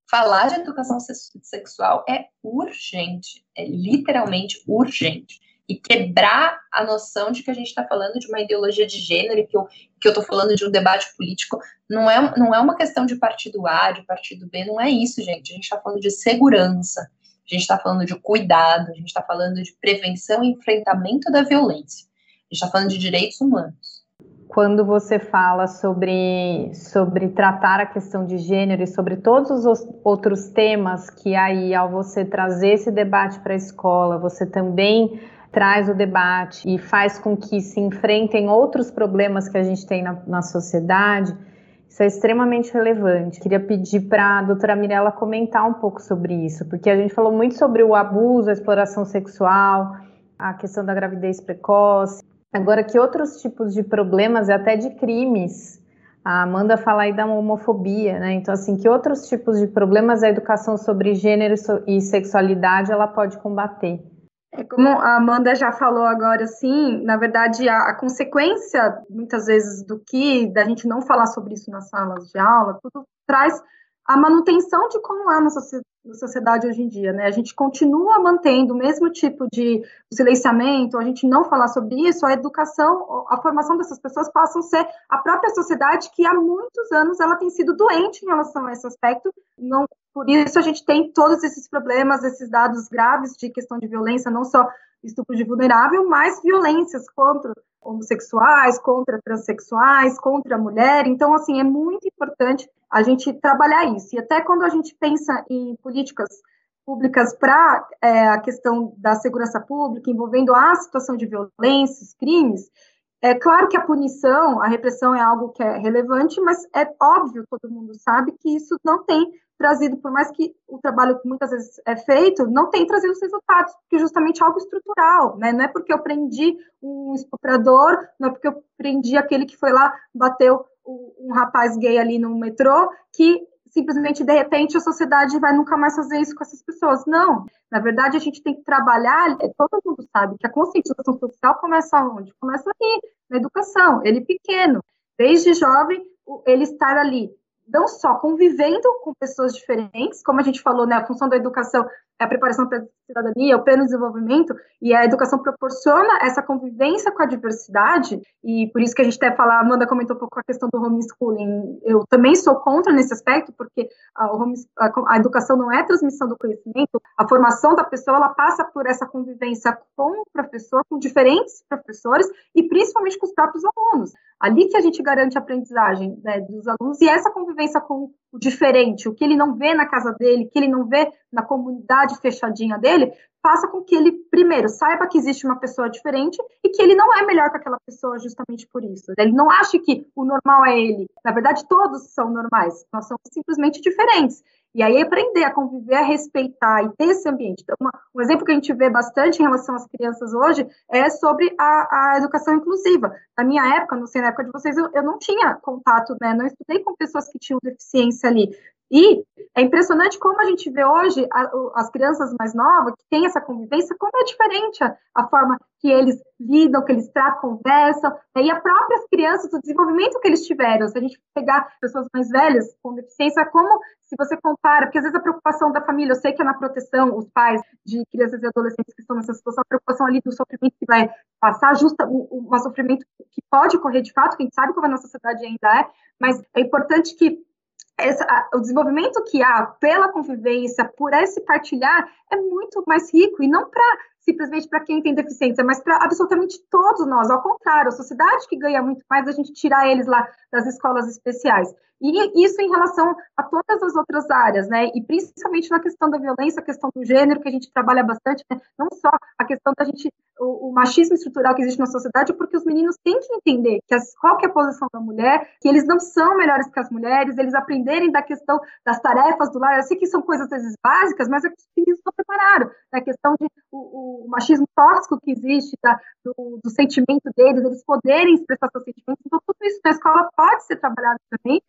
falar de educação sexual é urgente, é literalmente urgente. E quebrar a noção de que a gente está falando de uma ideologia de gênero e que eu estou falando de um debate político não é, não é uma questão de partido A, de partido B, não é isso, gente. A gente está falando de segurança, a gente está falando de cuidado, a gente está falando de prevenção e enfrentamento da violência, a gente está falando de direitos humanos quando você fala sobre, sobre tratar a questão de gênero e sobre todos os outros temas que aí, ao você trazer esse debate para a escola, você também traz o debate e faz com que se enfrentem outros problemas que a gente tem na, na sociedade, isso é extremamente relevante. Queria pedir para a doutora Mirella comentar um pouco sobre isso, porque a gente falou muito sobre o abuso, a exploração sexual, a questão da gravidez precoce, Agora, que outros tipos de problemas até de crimes? A Amanda fala aí da homofobia, né? Então, assim, que outros tipos de problemas a educação sobre gênero e sexualidade ela pode combater? É como a Amanda já falou agora, assim, na verdade, a, a, consequência, muitas vezes, do que, da gente não falar sobre isso nas salas de aula, tudo traz a manutenção de como é a nossa na sociedade hoje em dia, né? A gente continua mantendo o mesmo tipo de silenciamento, a gente não falar sobre isso, a educação, a formação dessas pessoas passam a ser a própria sociedade que há muitos anos ela tem sido doente em relação a esse aspecto. Não, por isso a gente tem todos esses problemas, esses dados graves de questão de violência, não só estupro de vulnerável, mas violências contra homossexuais, contra transexuais, contra a mulher. Então, assim, é muito importante a gente trabalhar isso. E até quando a gente pensa em políticas públicas para é, a questão da segurança pública, envolvendo a situação de violências, crimes, é claro que a punição, a repressão é algo que é relevante, mas é óbvio, todo mundo sabe, que isso não tem trazido, por mais que o trabalho muitas vezes é feito, não tem trazido os resultados, porque justamente é algo estrutural, né? Não é porque eu prendi um estuprador, não é porque eu prendi aquele que foi lá, bateu um rapaz gay ali no metrô, que simplesmente, de repente, a sociedade vai nunca mais fazer isso com essas pessoas. Não. Na verdade, a gente tem que trabalhar, é, todo mundo sabe que a conscientização social começa onde? Começa ali, na educação, ele pequeno, desde jovem, ele estar ali não só convivendo com pessoas diferentes, como a gente falou, né, a função da educação a preparação para a cidadania, o pleno desenvolvimento, e a educação proporciona essa convivência com a diversidade, e por isso que a gente até fala, Amanda comentou um pouco a questão do homeschooling, eu também sou contra nesse aspecto, porque a, a, a educação não é transmissão do conhecimento, a formação da pessoa, ela passa por essa convivência com o professor, com diferentes professores, e principalmente com os próprios alunos. Ali que a gente garante a aprendizagem né, dos alunos, e essa convivência com o diferente, o que ele não vê na casa dele, que ele não vê na comunidade fechadinha dele, faça com que ele, primeiro, saiba que existe uma pessoa diferente e que ele não é melhor que aquela pessoa justamente por isso. Ele não acha que o normal é ele. Na verdade, todos são normais. Nós somos simplesmente diferentes. E aí aprender a conviver, a respeitar e ter esse ambiente. Então, uma, um exemplo que a gente vê bastante em relação às crianças hoje é sobre a, a educação inclusiva. Na minha época, não sei na época de vocês, eu, eu não tinha contato, né? Não estudei com pessoas que tinham deficiência ali. E é impressionante como a gente vê hoje a, as crianças mais novas que têm essa convivência, como é diferente a, a, forma que eles lidam, que eles tratam, conversam, né? e as próprias crianças, o desenvolvimento que eles tiveram. Se a gente pegar pessoas mais velhas com deficiência, como se você compara, porque às vezes a preocupação da família, eu sei que é na proteção, os pais de crianças e adolescentes que estão nessa situação, a preocupação ali do sofrimento que vai passar, justa um, um sofrimento que pode ocorrer de fato, que a gente sabe como a nossa sociedade ainda é, mas é importante que essa, o desenvolvimento que há pela convivência, por esse partilhar, é muito mais rico, e não para simplesmente para quem tem deficiência, mas para absolutamente todos nós. Ao contrário, a sociedade que ganha muito mais a gente tirar eles lá das escolas especiais. E isso em relação a todas as outras áreas, né? E principalmente na questão da violência, a questão do gênero, que a gente trabalha bastante, né? não só a questão da gente, o, o, machismo estrutural que existe na sociedade, porque os meninos têm que entender que as, qual que é a posição da mulher, que eles não são melhores que as mulheres, eles aprenderem da questão das tarefas do lar. Eu sei que são coisas às vezes básicas, mas é que os meninos não prepararam. A questão de o, o machismo tóxico que existe, da, do, do sentimento deles, eles poderem expressar seus sentimentos. Então, tudo isso na escola pode ser trabalhado também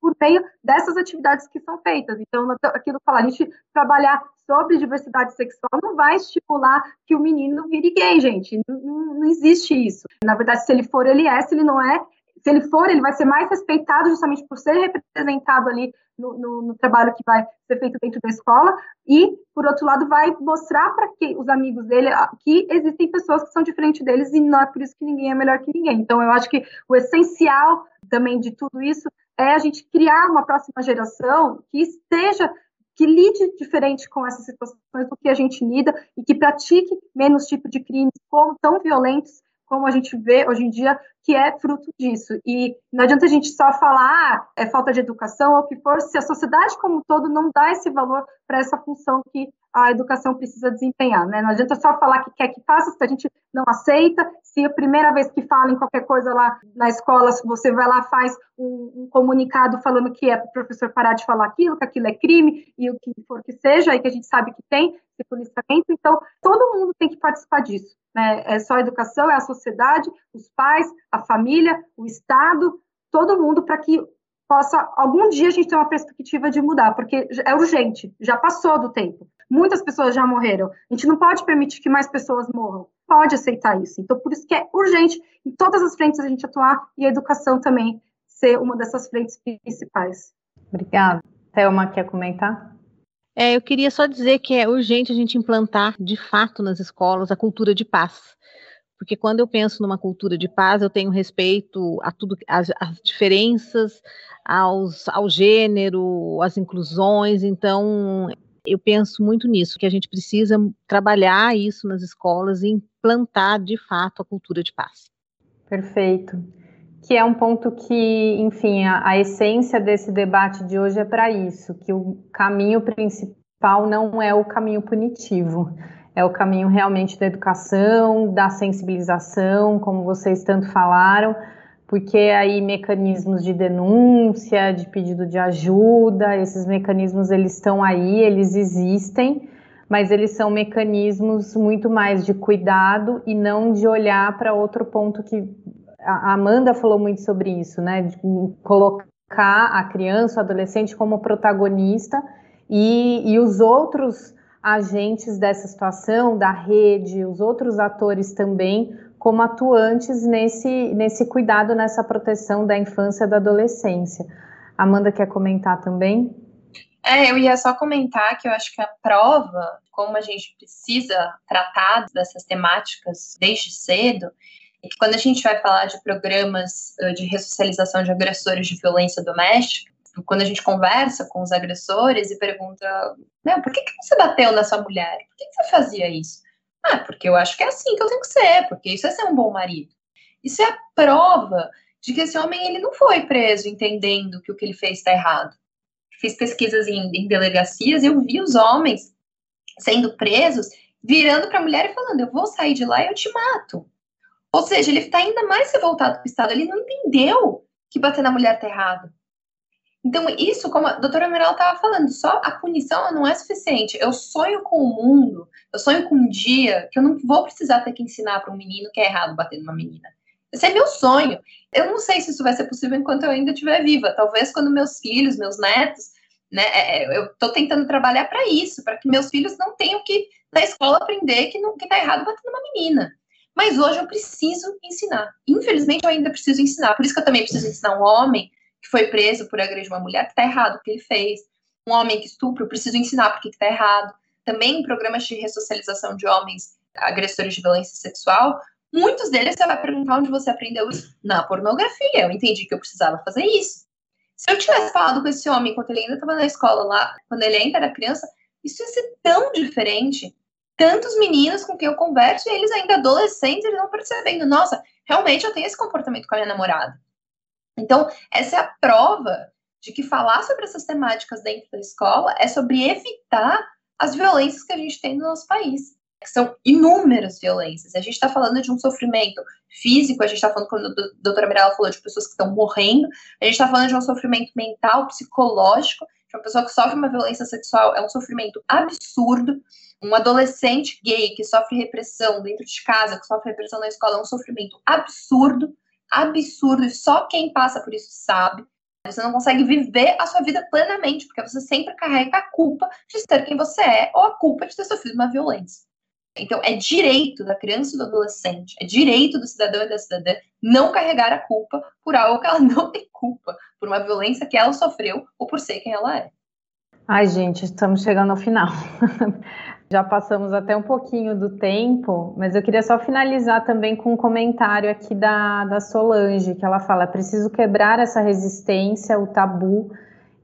por meio dessas atividades que são feitas. Então, aquilo que falar, a gente trabalhar sobre diversidade sexual não vai estipular que o menino vire gay, gente. Não, não, existe isso. Na verdade, se ele for, ele é, se ele não é, se ele for, ele vai ser mais respeitado justamente por ser representado ali no, no, no, trabalho que vai ser feito dentro da escola, e, por outro lado, vai mostrar para os amigos dele que existem pessoas que são diferentes deles e não é por isso que ninguém é melhor que ninguém. Então, eu acho que o essencial também de tudo isso é a gente criar uma próxima geração que esteja que lide diferente com essas situações do que a gente lida e que pratique menos tipo de crimes como tão violentos como a gente vê hoje em dia, que é fruto disso. E não adianta a gente só falar, ah, é falta de educação ou o que for, se a sociedade como um todo não dá esse valor para essa função que a educação precisa desempenhar, né? Não adianta só falar que quer que faça, se a gente não aceita, se a primeira vez que fala em qualquer coisa lá na escola, você vai lá faz um, um comunicado falando que é para o professor parar de falar aquilo, que aquilo é crime e o que for que seja, e que a gente sabe que tem esse policiamento, então todo mundo tem que participar disso, né? É só a educação, é a sociedade, os pais, a família, o Estado, todo mundo para que possa algum dia a gente ter uma perspectiva de mudar, porque é urgente, já passou do tempo. Muitas pessoas já morreram. A gente não pode permitir que mais pessoas morram. Pode aceitar isso. Então, por isso que é urgente em todas as frentes a gente atuar e a educação também ser uma dessas frentes principais. Obrigada. Thelma, quer comentar? É, eu queria só dizer que é urgente a gente implantar, de fato, nas escolas a cultura de paz. Porque quando eu penso numa cultura de paz, eu tenho respeito a tudo, as, as diferenças, aos, ao gênero, às inclusões. Então, eu penso muito nisso, que a gente precisa trabalhar isso nas escolas e implantar, de fato, a cultura de paz. Perfeito. Que é um ponto que, enfim, a, a essência desse debate de hoje é para isso, que o caminho principal não é o caminho punitivo, é o caminho realmente da educação, da sensibilização, como vocês tanto falaram, porque aí mecanismos de denúncia, de pedido de ajuda, esses mecanismos eles estão aí, eles existem, mas eles são mecanismos muito mais de cuidado e não de olhar para outro ponto que a Amanda falou muito sobre isso, né? De colocar a criança, o adolescente como protagonista e, e os outros agentes dessa situação, da rede, os outros atores também, como atuantes nesse, nesse cuidado, nessa proteção da infância e da adolescência. Amanda quer comentar também? É, eu ia só comentar que eu acho que a prova, como a gente precisa tratar dessas temáticas desde cedo, é que quando a gente vai falar de programas de ressocialização de agressores de violência doméstica, quando a gente conversa com os agressores e pergunta, né, por que, que você bateu nessa mulher? Por que, que você fazia isso? Ah, porque eu acho que é assim que eu tenho que ser, porque isso é ser um bom marido. Isso é a prova de que esse homem ele não foi preso entendendo que o que ele fez está errado. Fiz pesquisas em, em delegacias eu vi os homens sendo presos, virando para a mulher e falando: Eu vou sair de lá e eu te mato. Ou seja, ele está ainda mais revoltado com o Estado. Ele não entendeu que bater na mulher está errado. Então, isso, como a doutora Mirella estava falando, só a punição não é suficiente. Eu sonho com o mundo, eu sonho com um dia que eu não vou precisar ter que ensinar para um menino que é errado bater numa menina. Esse é meu sonho. Eu não sei se isso vai ser possível enquanto eu ainda estiver viva. Talvez quando meus filhos, meus netos, né? É, é, eu estou tentando trabalhar para isso, para que meus filhos não tenham que na escola aprender que não que está errado bater numa menina. Mas hoje eu preciso ensinar. Infelizmente eu ainda preciso ensinar. Por isso que eu também preciso ensinar um homem que foi preso por agredir uma mulher, que está errado o que ele fez. Um homem que estupra, eu preciso ensinar porque está errado. Também em programas de ressocialização de homens agressores de violência sexual, muitos deles você vai perguntar onde você aprendeu isso. Na pornografia. Eu entendi que eu precisava fazer isso. Se eu tivesse falado com esse homem enquanto ele ainda estava na escola lá, quando ele ainda era criança, isso ia ser tão diferente. Tantos meninos com quem eu converso e eles ainda adolescentes, eles não percebendo, nossa, realmente eu tenho esse comportamento com a minha namorada. Então, essa é a prova de que falar sobre essas temáticas dentro da escola é sobre evitar as violências que a gente tem no nosso país. São inúmeras violências. A gente está falando de um sofrimento físico, a gente está falando, quando a doutora Mirella falou de pessoas que estão morrendo, a gente está falando de um sofrimento mental, psicológico, de uma pessoa que sofre uma violência sexual, é um sofrimento absurdo. Um adolescente gay que sofre repressão dentro de casa, que sofre repressão na escola, é um sofrimento absurdo absurdo e só quem passa por isso sabe. Você não consegue viver a sua vida plenamente, porque você sempre carrega a culpa de ser quem você é ou a culpa de ter sofrido uma violência. Então, é direito da criança e do adolescente, é direito do cidadão e da cidadã não carregar a culpa por algo que ela *laughs* não tem culpa, por uma violência que ela sofreu ou por ser quem ela é. Ai, gente, estamos chegando ao final. *laughs* Já passamos até um pouquinho do tempo, mas eu queria só finalizar também com um comentário aqui da, da Solange, que ela fala: preciso quebrar essa resistência, o tabu,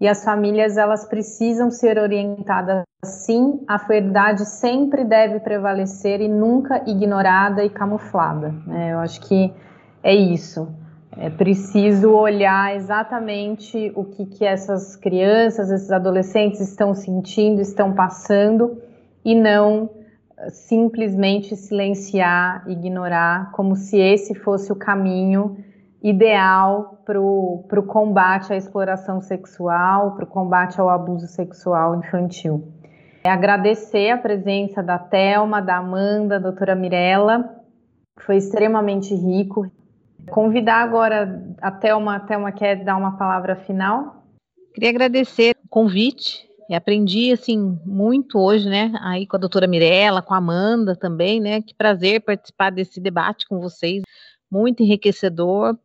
e as famílias elas precisam ser orientadas sim, a verdade sempre deve prevalecer e nunca ignorada e camuflada. Né? Eu acho que é isso. É preciso olhar exatamente o que, que essas crianças, esses adolescentes estão sentindo, estão passando e não eh, simplesmente silenciar, ignorar, como se esse fosse o caminho ideal para o combate à exploração sexual, para o combate ao abuso sexual infantil. É agradecer a presença da Telma, da Amanda, da doutora Mirella, foi extremamente rico. Convidar agora a Telma, a Telma quer dar uma palavra final? Queria agradecer o convite e aprendi, assim, muito hoje, né, aí com a doutora Mirella, com a Amanda também, né, que prazer participar desse debate com vocês, muito enriquecedor.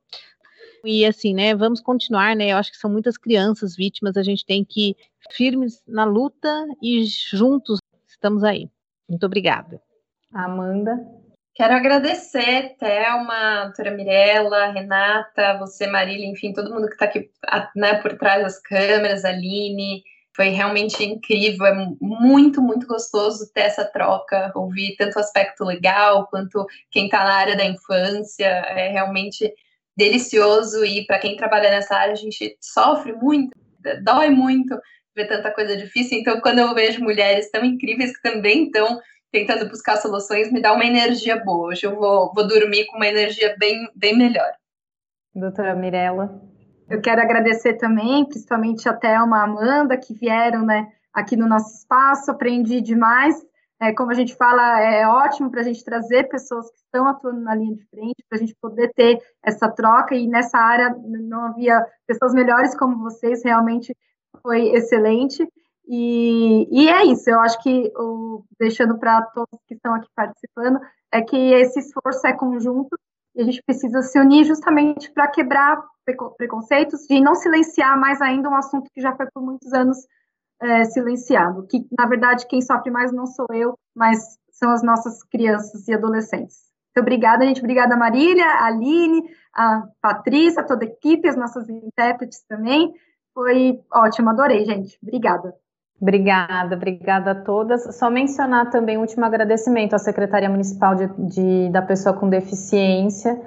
e assim, né, vamos continuar, né, eu acho que são muitas crianças vítimas, a gente tem que firmes na luta e juntos estamos aí. Muito obrigada. Amanda. Quero agradecer, Thelma, doutora Mirella, Renata, você, Marília, enfim, todo mundo que está aqui né, por trás das câmeras, Aline, foi realmente incrível, é muito, muito gostoso ter essa troca, ouvir tanto o aspecto legal quanto quem está na área da infância, é realmente delicioso e para quem trabalha nessa área a gente sofre muito, dói muito ver tanta coisa difícil, então quando eu vejo mulheres tão incríveis que também estão tentando buscar soluções, me dá uma energia boa, hoje eu vou, vou dormir com uma energia bem, bem melhor. Doutora Mirella. Eu quero agradecer também, principalmente a Thelma, a Amanda, que vieram né, aqui no nosso espaço, aprendi demais. É, como a gente fala, é ótimo para a gente trazer pessoas que estão atuando na linha de frente, para a gente poder ter essa troca, e nessa área não havia pessoas melhores como vocês, realmente foi excelente. E, e é isso, eu acho que, o, deixando para todos que estão aqui participando, é que esse esforço é conjunto e a gente precisa se unir justamente para quebrar preconceitos e não silenciar mais ainda um assunto que já foi por muitos anos é, silenciado. Que, na verdade, quem sofre mais não sou eu, mas são as nossas crianças e adolescentes. Muito obrigada, gente. Obrigada, Marília, a Aline, a Patrícia, toda a equipe, as nossas intérpretes também. Foi ótimo, adorei, gente. Obrigada. Obrigada, obrigada a todas. Só mencionar também um último agradecimento à Secretaria Municipal de, de, da Pessoa com Deficiência,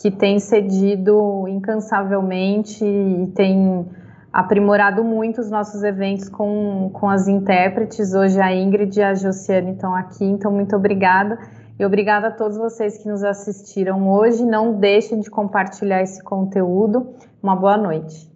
que tem cedido incansavelmente e tem aprimorado muito os nossos eventos com, com as intérpretes. Hoje a Ingrid e a Josiane estão aqui, então muito obrigada. E obrigada a todos vocês que nos assistiram hoje. Não deixem de compartilhar esse conteúdo. Uma boa noite.